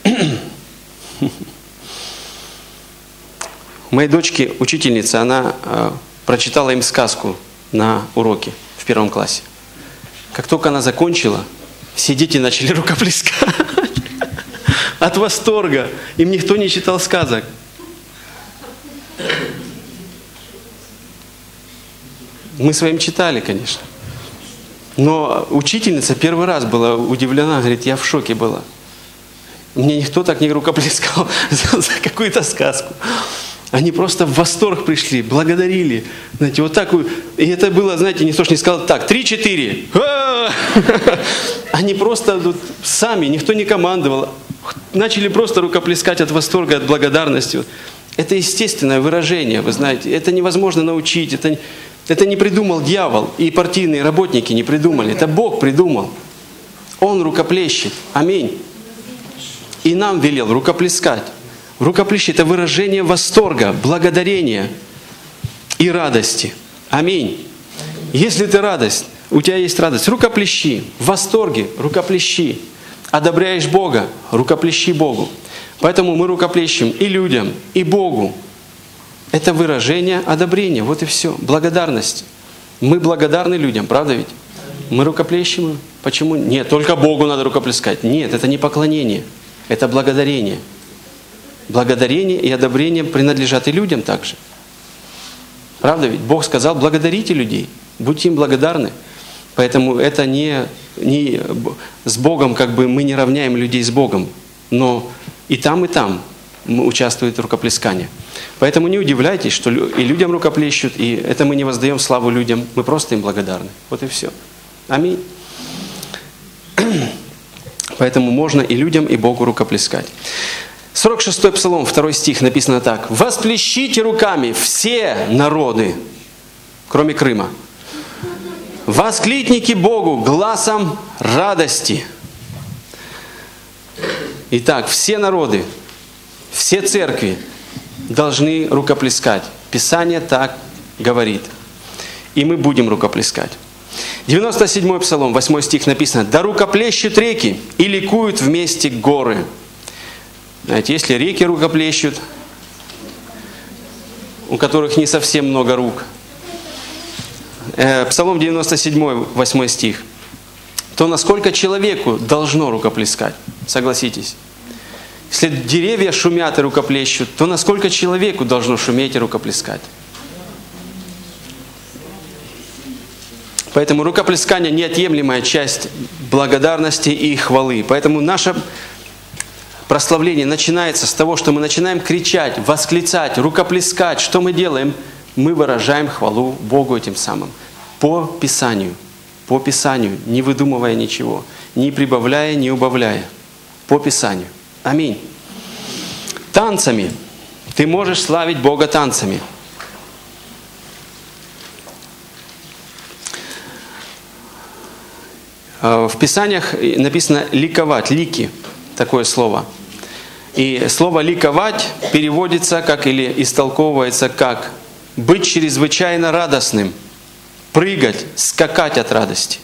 У моей дочки учительница, она э, прочитала им сказку на уроке в первом классе. Как только она закончила, все дети начали рукоплескать от восторга. Им никто не читал сказок. Мы с вами читали, конечно. Но учительница первый раз была удивлена, говорит, я в шоке была. Мне никто так не рукоплескал за, за какую-то сказку. Они просто в восторг пришли, благодарили. Знаете, вот так. И это было, знаете, никто ж не сказал так, три-четыре. Они просто сами, никто не командовал. Начали просто рукоплескать от восторга, от благодарности. Это естественное выражение, вы знаете. Это невозможно научить. Это, это не придумал дьявол. И партийные работники не придумали. Это Бог придумал. Он рукоплещет. Аминь. И нам велел рукоплескать. Рукоплещи – это выражение восторга, благодарения и радости. Аминь. Если ты радость, у тебя есть радость, рукоплещи, в восторге, рукоплещи. Одобряешь Бога, рукоплещи Богу. Поэтому мы рукоплещем и людям, и Богу. Это выражение одобрения, вот и все, благодарность. Мы благодарны людям, правда ведь? Мы рукоплещем. Почему? Нет, только Богу надо рукоплескать. Нет, это не поклонение, это благодарение благодарение и одобрение принадлежат и людям также. Правда ведь? Бог сказал, благодарите людей, будьте им благодарны. Поэтому это не, не с Богом, как бы мы не равняем людей с Богом, но и там, и там участвует рукоплескание. Поэтому не удивляйтесь, что и людям рукоплещут, и это мы не воздаем славу людям, мы просто им благодарны. Вот и все. Аминь. Поэтому можно и людям, и Богу рукоплескать. 46 псалом, 2 стих написано так. «Восплещите руками все народы, кроме Крыма. Воскликните Богу глазом радости». Итак, все народы, все церкви должны рукоплескать. Писание так говорит. И мы будем рукоплескать. 97 псалом, 8 стих написано. «Да рукоплещут реки и ликуют вместе горы». Знаете, если реки рукоплещут, у которых не совсем много рук, э, Псалом 97, 8 стих, то насколько человеку должно рукоплескать? Согласитесь. Если деревья шумят и рукоплещут, то насколько человеку должно шуметь и рукоплескать? Поэтому рукоплескание – неотъемлемая часть благодарности и хвалы. Поэтому наша прославление начинается с того, что мы начинаем кричать, восклицать, рукоплескать. Что мы делаем? мы выражаем хвалу Богу этим самым. По Писанию, по Писанию, не выдумывая ничего, не прибавляя, не убавляя. По Писанию. Аминь. Танцами. Ты можешь славить Бога танцами. А, в Писаниях написано «ликовать», «лики» такое слово. И слово «ликовать» переводится как или истолковывается как «быть чрезвычайно радостным», «прыгать», «скакать от радости».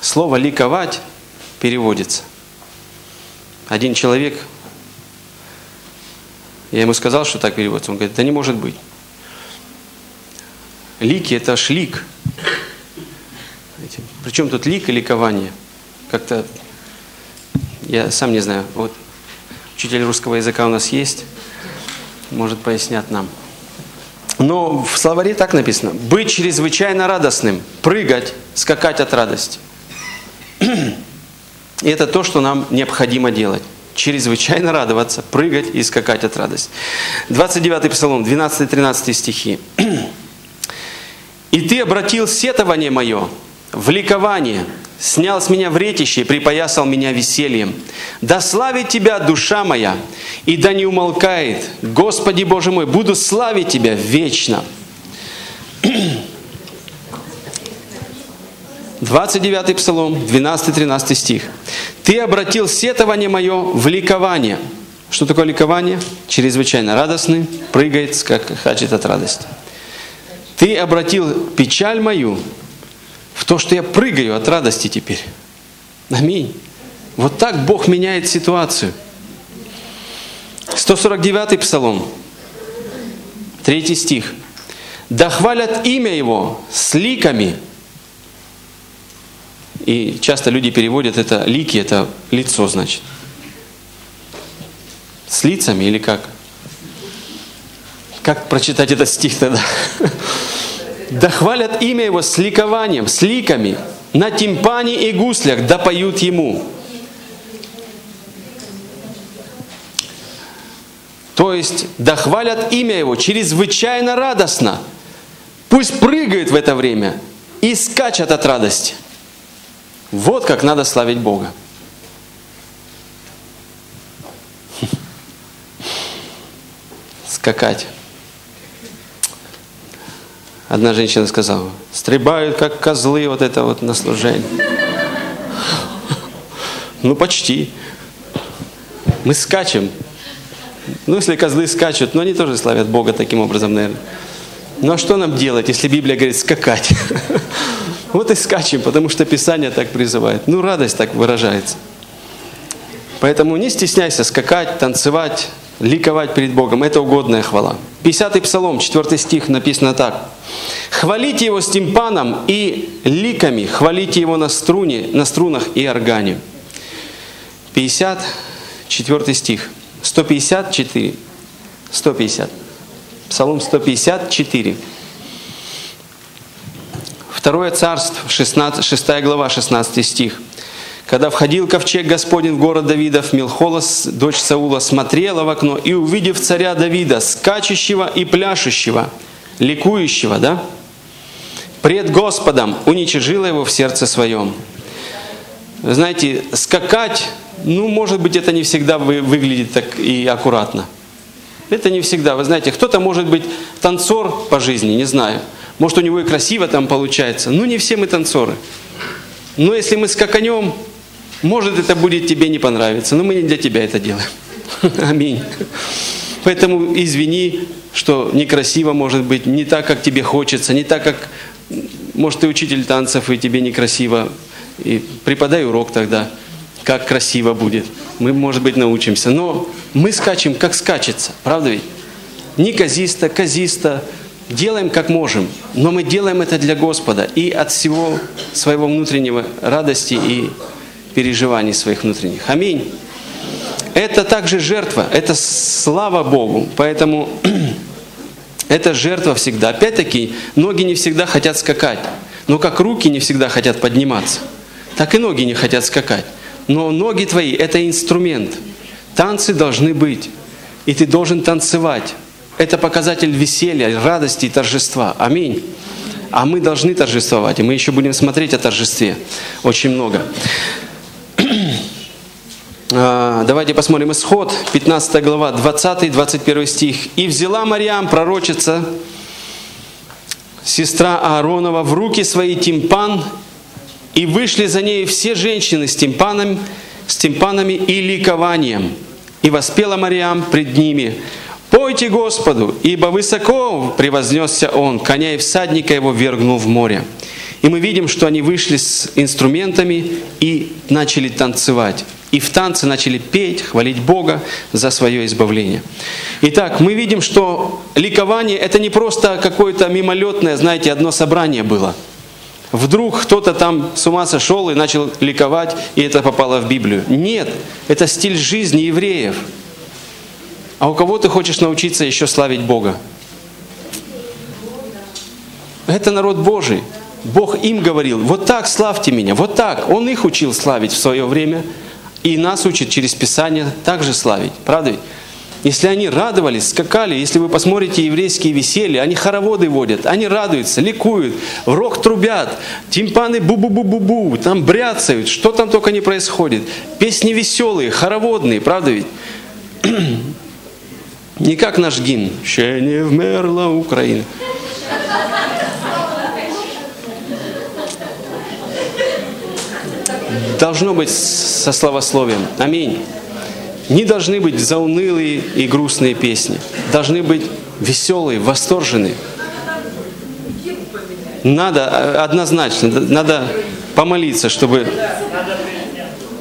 Слово «ликовать» переводится. Один человек, я ему сказал, что так переводится, он говорит, да не может быть. Лики – это шлик. Причем тут лик и ликование? Как-то, я сам не знаю, вот учитель русского языка у нас есть, может пояснят нам. Но в словаре так написано. Быть чрезвычайно радостным, прыгать, скакать от радости. И это то, что нам необходимо делать. Чрезвычайно радоваться, прыгать и скакать от радости. 29 Псалом, 12-13 стихи. «И ты обратил сетование мое в ликование, снял с меня вретище и припоясал меня весельем. Да славит Тебя душа моя, и да не умолкает. Господи Боже мой, буду славить Тебя вечно. 29 Псалом, 12-13 стих. «Ты обратил сетование мое в ликование». Что такое ликование? Чрезвычайно радостный, прыгает, как хачет от радости. «Ты обратил печаль мою в то, что я прыгаю от радости теперь. Аминь. Вот так Бог меняет ситуацию. 149 Псалом, 3 стих. «Да хвалят имя Его с ликами». И часто люди переводят это лики, это лицо, значит. С лицами или как? Как прочитать этот стих тогда? Да хвалят имя Его с ликованием, с ликами, на тимпане и гуслях, да поют Ему. То есть, да хвалят имя Его чрезвычайно радостно. Пусть прыгают в это время и скачат от радости. Вот как надо славить Бога. Скакать. Одна женщина сказала, стрибают как козлы вот это вот на служение. Ну, почти. Мы скачем. Ну, если козлы скачут, но они тоже славят Бога таким образом, наверное. Ну, а что нам делать, если Библия говорит скакать? Вот и скачем, потому что Писание так призывает. Ну, радость так выражается. Поэтому не стесняйся скакать, танцевать, ликовать перед Богом. Это угодная хвала. 50-й Псалом, 4 стих написано так. «Хвалите его с тимпаном и ликами, хвалите его на, струне, на струнах и органе». 54 стих. 154. 150. Псалом 154. Второе царство, 16, 6 глава, 16 стих. Когда входил ковчег Господень в город Давидов, Милхолос, дочь Саула, смотрела в окно и, увидев царя Давида, скачущего и пляшущего, ликующего, да, пред Господом, уничижила его в сердце своем. Вы знаете, скакать, ну, может быть, это не всегда выглядит так и аккуратно. Это не всегда. Вы знаете, кто-то может быть танцор по жизни, не знаю. Может, у него и красиво там получается. Ну, не все мы танцоры. Но если мы скаканем, может, это будет тебе не понравиться, но мы не для тебя это делаем. Аминь. Поэтому извини, что некрасиво может быть, не так, как тебе хочется, не так, как, может, ты учитель танцев, и тебе некрасиво. И преподай урок тогда, как красиво будет. Мы, может быть, научимся. Но мы скачем, как скачется, правда ведь? Не казисто, казисто, делаем как можем, но мы делаем это для Господа и от всего своего внутреннего радости и переживаний своих внутренних. Аминь. Это также жертва, это слава Богу. Поэтому это жертва всегда. Опять-таки, ноги не всегда хотят скакать. Но как руки не всегда хотят подниматься, так и ноги не хотят скакать. Но ноги твои – это инструмент. Танцы должны быть. И ты должен танцевать. Это показатель веселья, радости и торжества. Аминь. А мы должны торжествовать. И мы еще будем смотреть о торжестве. Очень много. А, давайте посмотрим исход, 15 глава, 20-21 стих. «И взяла Мариам, пророчица, сестра Ааронова, в руки свои тимпан И вышли за ней все женщины с тимпанами, с тимпанами и ликованием. И воспела Мариам пред ними, «Пойте Господу, ибо высоко превознесся Он, коня и всадника его вергнул в море». И мы видим, что они вышли с инструментами и начали танцевать. И в танце начали петь, хвалить Бога за свое избавление. Итак, мы видим, что ликование это не просто какое-то мимолетное, знаете, одно собрание было. Вдруг кто-то там с ума сошел и начал ликовать, и это попало в Библию. Нет, это стиль жизни евреев. А у кого ты хочешь научиться еще славить Бога? Это народ Божий. Бог им говорил, вот так славьте меня, вот так. Он их учил славить в свое время, и нас учит через Писание также славить. Правда ведь? Если они радовались, скакали, если вы посмотрите еврейские веселья, они хороводы водят, они радуются, ликуют, в рог трубят, тимпаны бу-бу-бу-бу-бу, там бряцают, что там только не происходит. Песни веселые, хороводные, правда ведь? Не как наш гимн «Ще не вмерла Украина». Должно быть со словословием. Аминь. Не должны быть заунылые и грустные песни. Должны быть веселые, восторженные. Надо э, однозначно, надо помолиться, чтобы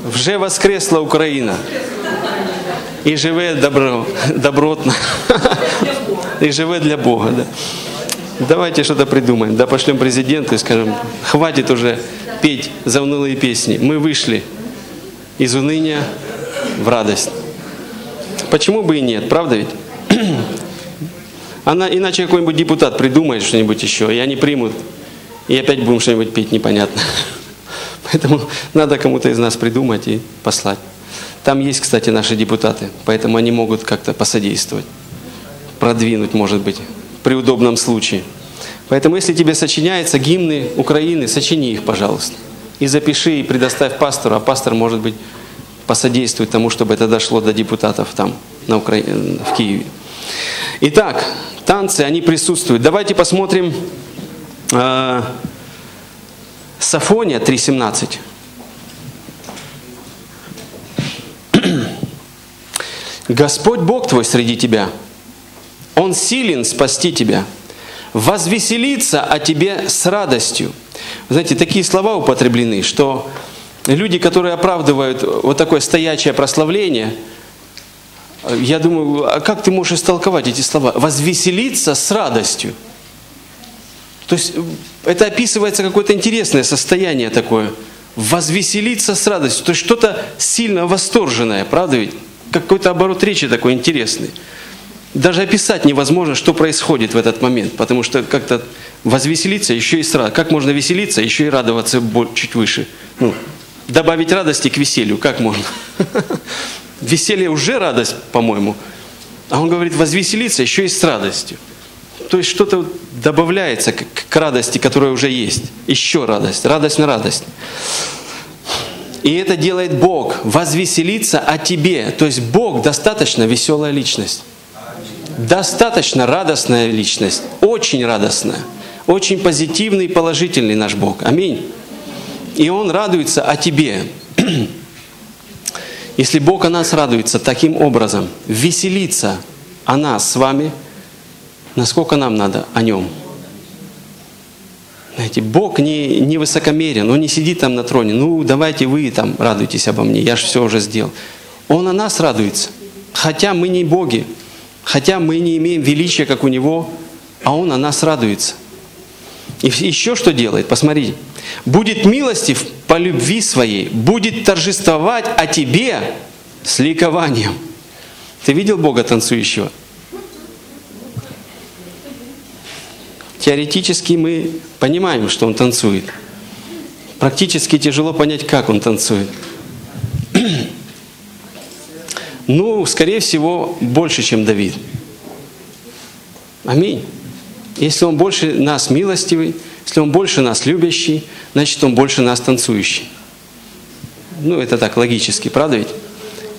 вже воскресла Украина и живе добро, добротно, и живе для Бога. Да. Давайте что-то придумаем, да пошлем президенту и скажем, хватит уже петь заунылые песни. Мы вышли из уныния в радость. Почему бы и нет, правда ведь? Она, иначе какой-нибудь депутат придумает что-нибудь еще, и они примут, и опять будем что-нибудь петь непонятно. Поэтому надо кому-то из нас придумать и послать. Там есть, кстати, наши депутаты, поэтому они могут как-то посодействовать, продвинуть, может быть, при удобном случае. Поэтому, если тебе сочиняются гимны Украины, сочини их, пожалуйста. И запиши, и предоставь пастору, а пастор, может быть, посодействует тому, чтобы это дошло до депутатов там, на Укра... в Киеве. Итак, танцы, они присутствуют. Давайте посмотрим э, Сафония 3.17. Господь Бог твой среди тебя, Он силен спасти тебя, возвеселиться о тебе с радостью. знаете, такие слова употреблены, что люди, которые оправдывают вот такое стоячее прославление, я думаю, а как ты можешь истолковать эти слова? Возвеселиться с радостью. То есть это описывается какое-то интересное состояние такое. Возвеселиться с радостью. То есть что-то сильно восторженное, правда ведь? какой-то оборот речи такой интересный. Даже описать невозможно, что происходит в этот момент, потому что как-то возвеселиться еще и сразу. Как можно веселиться, еще и радоваться чуть выше? Ну, добавить радости к веселью, как можно? Веселье уже радость, по-моему. А он говорит, возвеселиться еще и с радостью. То есть что-то добавляется к, радости, которая уже есть. Еще радость, радость на радость. И это делает Бог, возвеселиться о тебе. То есть Бог достаточно веселая личность. Достаточно радостная личность. Очень радостная. Очень позитивный и положительный наш Бог. Аминь. И Он радуется о тебе. Если Бог о нас радуется таким образом, веселиться о нас с вами, насколько нам надо о Нем – знаете, Бог не, не высокомерен, Он не сидит там на троне, ну давайте вы там радуйтесь обо мне, я же все уже сделал. Он о нас радуется, хотя мы не боги, хотя мы не имеем величия, как у Него, а Он о нас радуется. И еще что делает, посмотрите. Будет милостив по любви своей, будет торжествовать о тебе с ликованием. Ты видел Бога танцующего? Теоретически мы понимаем, что он танцует. Практически тяжело понять, как он танцует. Ну, скорее всего, больше, чем Давид. Аминь. Если он больше нас милостивый, если он больше нас любящий, значит, он больше нас танцующий. Ну, это так логически, правда ведь?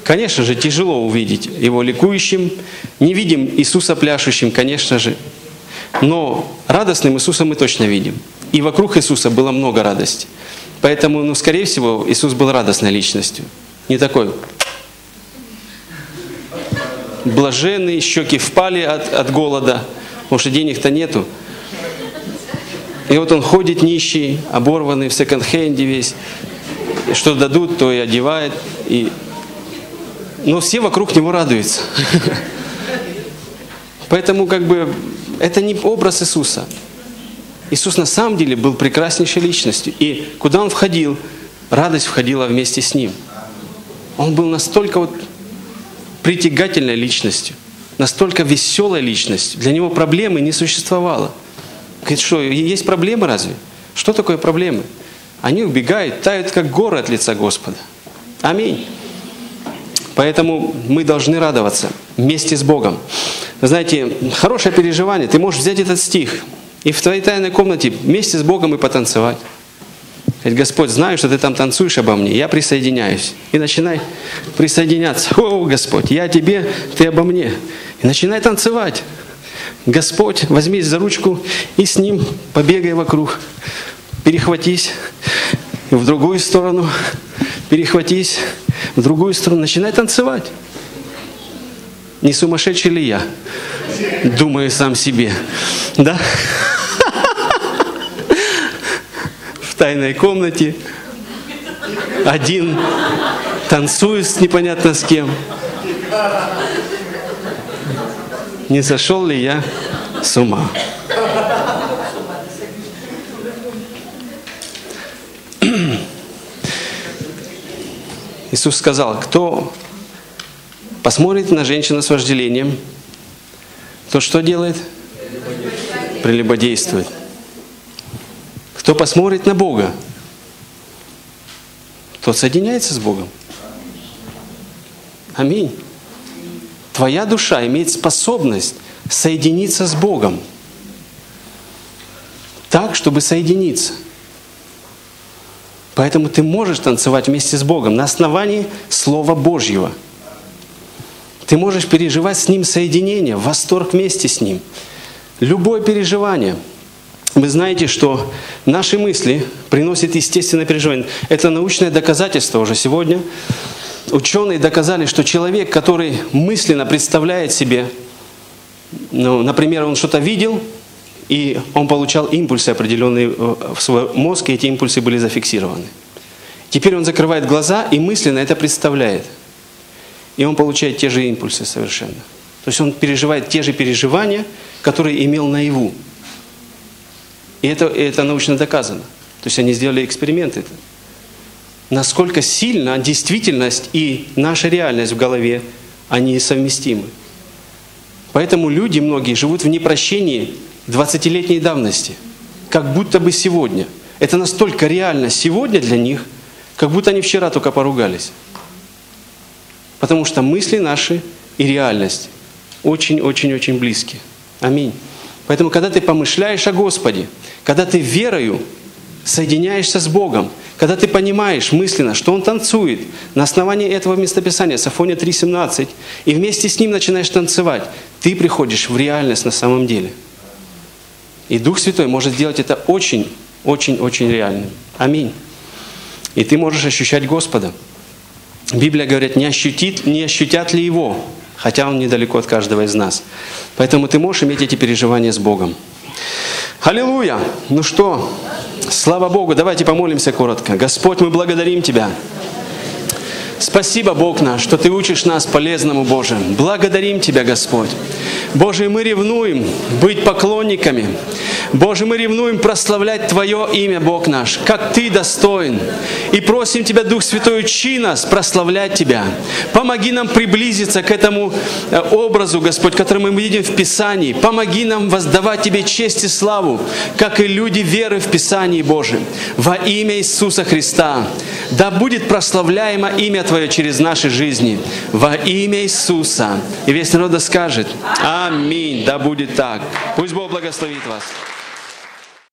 Конечно же, тяжело увидеть его ликующим. Не видим Иисуса пляшущим, конечно же. Но радостным Иисуса мы точно видим. И вокруг Иисуса было много радости. Поэтому, ну, скорее всего, Иисус был радостной личностью. Не такой блаженный, щеки впали от, от голода, потому что денег-то нету. И вот он ходит нищий, оборванный в секонд-хенде весь. Что дадут, то и одевает. И... Но все вокруг него радуются. Поэтому как бы это не образ Иисуса. Иисус на самом деле был прекраснейшей личностью. И куда он входил, радость входила вместе с ним. Он был настолько вот притягательной личностью, настолько веселой личностью. Для него проблемы не существовало. Говорит, что есть проблемы разве? Что такое проблемы? Они убегают, тают, как горы от лица Господа. Аминь. Поэтому мы должны радоваться вместе с Богом. Знаете, хорошее переживание. Ты можешь взять этот стих и в твоей тайной комнате вместе с Богом и потанцевать. Говорит, Господь, знаю, что ты там танцуешь обо мне, я присоединяюсь. И начинай присоединяться. О, Господь, я тебе, ты обо мне. И начинай танцевать. Господь, возьмись за ручку и с ним побегай вокруг. Перехватись в другую сторону, перехватись в другую сторону, начинай танцевать. Не сумасшедший ли я? Думаю сам себе. Да? В тайной комнате. Один танцует непонятно с кем. Не сошел ли я с ума? Иисус сказал, кто посмотрит на женщину с вожделением, то что делает? Прелюбодействует. Кто посмотрит на Бога, тот соединяется с Богом. Аминь. Твоя душа имеет способность соединиться с Богом. Так, чтобы соединиться. Поэтому ты можешь танцевать вместе с Богом на основании Слова Божьего – ты можешь переживать с Ним соединение, восторг вместе с Ним. Любое переживание. Вы знаете, что наши мысли приносят естественное переживание. Это научное доказательство уже сегодня. Ученые доказали, что человек, который мысленно представляет себе, ну, например, он что-то видел, и он получал импульсы определенные в свой мозг, и эти импульсы были зафиксированы. Теперь он закрывает глаза и мысленно это представляет – и он получает те же импульсы совершенно. То есть он переживает те же переживания, которые имел наяву. И это, это научно доказано. То есть они сделали эксперименты. Насколько сильно действительность и наша реальность в голове, они совместимы. Поэтому люди многие живут в непрощении 20-летней давности, как будто бы сегодня. Это настолько реально сегодня для них, как будто они вчера только поругались. Потому что мысли наши и реальность очень-очень-очень близки. Аминь. Поэтому, когда ты помышляешь о Господе, когда ты верою соединяешься с Богом, когда ты понимаешь мысленно, что Он танцует на основании этого местописания, Сафония 3.17, и вместе с Ним начинаешь танцевать, ты приходишь в реальность на самом деле. И Дух Святой может сделать это очень, очень, очень реальным. Аминь. И ты можешь ощущать Господа. Библия говорит, не, ощутит, не ощутят ли его, хотя он недалеко от каждого из нас. Поэтому ты можешь иметь эти переживания с Богом. Аллилуйя! Ну что, слава Богу, давайте помолимся коротко. Господь, мы благодарим Тебя. Спасибо, Бог наш, что Ты учишь нас полезному, Боже. Благодарим Тебя, Господь. Боже, мы ревнуем быть поклонниками. Боже, мы ревнуем прославлять Твое имя, Бог наш, как Ты достоин. И просим Тебя, Дух Святой, учи нас прославлять Тебя. Помоги нам приблизиться к этому э, образу, Господь, который мы видим в Писании. Помоги нам воздавать Тебе честь и славу, как и люди веры в Писании, Боже. Во имя Иисуса Христа. Да будет прославляемо имя Твое через наши жизни. Во имя Иисуса. И весь народ скажет, Аминь. Да будет так. Пусть Бог благословит вас.